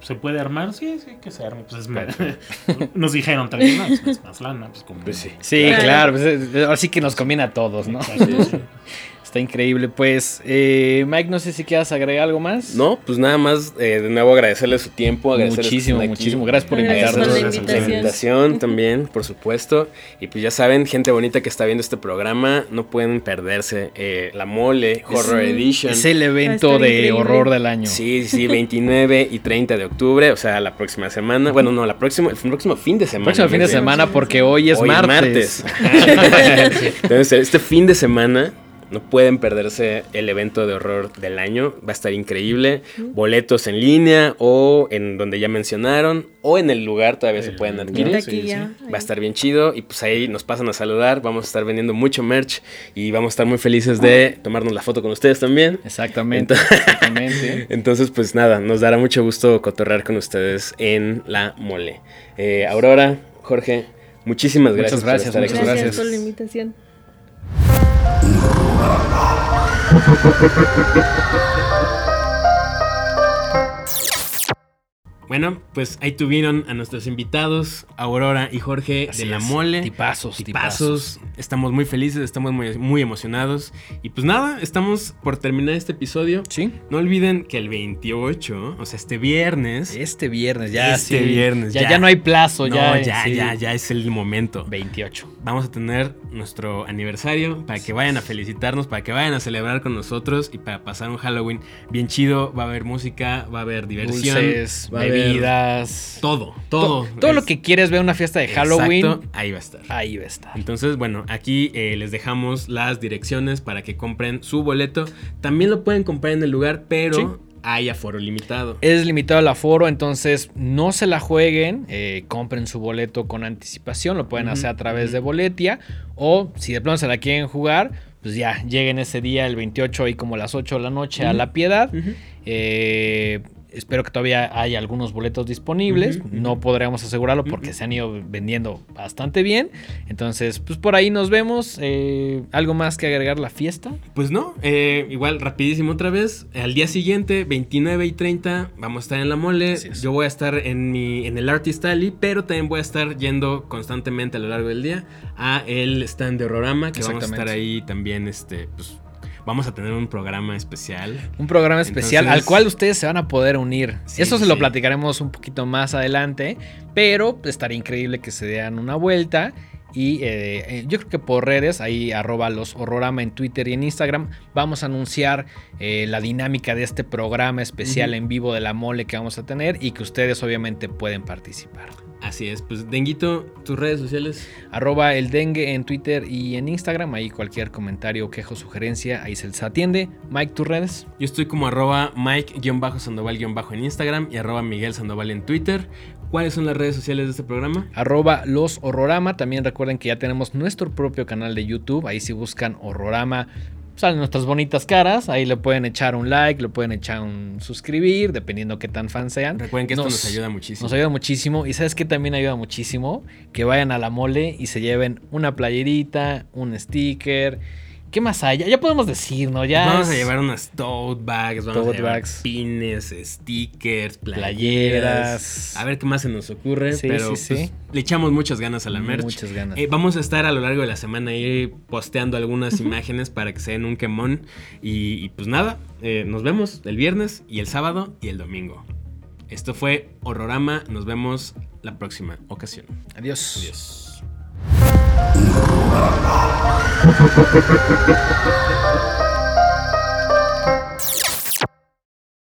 ¿Se puede armar? Sí, sí, que se arme. Pues es más- (laughs) Nos dijeron también, no, es más lana, pues como. Pues sí. Sí, Claro. claro. pues, que nos conviene a todos, ¿no? Exacto, sí. (laughs) Está increíble. Pues, eh, Mike, no sé si quieras agregar algo más. No, pues nada más eh, de nuevo agradecerle su tiempo, agradecerles Muchísimo, muchísimo. Gracias por Gracias invitarnos. por la Gracias La invitación. también, por supuesto. Y pues ya saben, gente bonita que está viendo este programa, no pueden perderse eh, la Mole Horror Es- Edition. Es el evento de increíble. horror del año. Sí, sí, 29 y 30 de octubre, o sea, la próxima semana. Bueno, no, la próxima, el próximo fin de semana. Próximo fin de semana porque hoy es Hoy martes. (laughs) Entonces, este fin de semana no pueden perderse el evento de horror del año. Va a estar increíble. Boletos en línea o en donde ya mencionaron o en el lugar todavía se pueden adquirir. Sí. Va a estar bien chido y pues ahí nos pasan a saludar. Vamos a estar vendiendo mucho merch y vamos a estar muy felices de tomarnos la foto con ustedes también. Exactamente. Entonces- exactamente. (laughs) Entonces, pues nada, nos dará mucho gusto cotorrear con ustedes en la mole. Eh, Aurora, Jorge, muchísimas Muchas gracias. gracias, por estar muchas aquí. Gracias por la invitación. Bueno, pues ahí tuvieron a nuestros invitados, Aurora y Jorge Así de la es. mole. Tipazos, Tipazos. Estamos muy felices, estamos muy, muy emocionados. Y pues nada, estamos por terminar este episodio. Sí. No olviden que el 28, o sea, este viernes. Este viernes, ya Este sí. viernes, ya. ya. Ya no hay plazo, no, ya. ya, sí. ya, ya es el momento. 28. Vamos a tener nuestro aniversario para que vayan a felicitarnos, para que vayan a celebrar con nosotros y para pasar un Halloween bien chido. Va a haber música, va a haber diversión, Dulces, va bebidas. todo, todo. Todo lo que quieres ver una fiesta de Halloween, Exacto, ahí va a estar. ahí va a estar. Entonces, bueno, aquí eh, les dejamos las direcciones para que compren su boleto. También lo pueden comprar en el lugar, pero Sí. Hay aforo limitado. Es limitado el aforo, entonces no se la jueguen, eh, compren su boleto con anticipación, lo pueden hacer a través de Boletia, o si de pronto se la quieren jugar, pues ya lleguen ese día, el 28, ahí como las 8 de la noche a. La Piedad. Eh, espero que todavía haya algunos boletos disponibles. No podremos asegurarlo porque se han ido vendiendo bastante bien. Entonces, pues por ahí nos vemos. Eh, ¿Algo más que agregar la fiesta? Pues no, eh, igual rapidísimo otra vez. Al día siguiente, 29 y 30, vamos a estar en la mole. Yo voy a estar en mi en el Artist Alley, pero también voy a estar yendo constantemente a lo largo del día a el stand de Horrorama, que vamos a estar ahí también, este, pues vamos a tener un programa especial. Un programa especial Entonces- al cual ustedes se van a poder unir. Sí, Eso se sí, lo platicaremos un poquito más adelante, pero estaría increíble que se dieran una vuelta. Y eh, eh, yo creo que por redes, ahí arroba los horrorama en Twitter y en Instagram, vamos a anunciar eh, la dinámica de este programa especial en vivo de la mole que vamos a tener y que ustedes obviamente pueden participar. Así es, pues Denguito, tus redes sociales. Arroba el dengue en Twitter y en Instagram, ahí cualquier comentario, quejo, sugerencia, ahí se les atiende. Mike, tus redes. Yo estoy como arroba Mike-Sandoval- en Instagram y arroba Miguel Sandoval en Twitter. ¿Cuáles son las redes sociales de este programa? arroba los horrorama. También recuerden que ya tenemos nuestro propio canal de YouTube. Ahí si buscan horrorama, salen nuestras bonitas caras. Ahí le pueden echar un like, le pueden echar un suscribir, dependiendo qué tan fan sean. Recuerden que esto nos, ayuda muchísimo. Nos ayuda muchísimo. Y sabes que también ayuda muchísimo que vayan a la mole y se lleven una playerita, un sticker. ¿Qué más hay? Ya, ya podemos decir, ¿no? Ya vamos a llevar unas tote bags, vamos Tote a llevar bags. pines, stickers, playeras. Playeras. A ver qué más se nos ocurre, Sí, pero sí, pues, sí. le echamos muchas ganas a la merch. Muchas ganas. Eh, vamos a estar a lo largo de la semana ahí posteando algunas imágenes para que se den un quemón. Y, y pues nada, eh, nos vemos el viernes y el sábado y el domingo. Esto fue Horrorama, nos vemos la próxima ocasión. Adiós. Adiós. フフフフフフ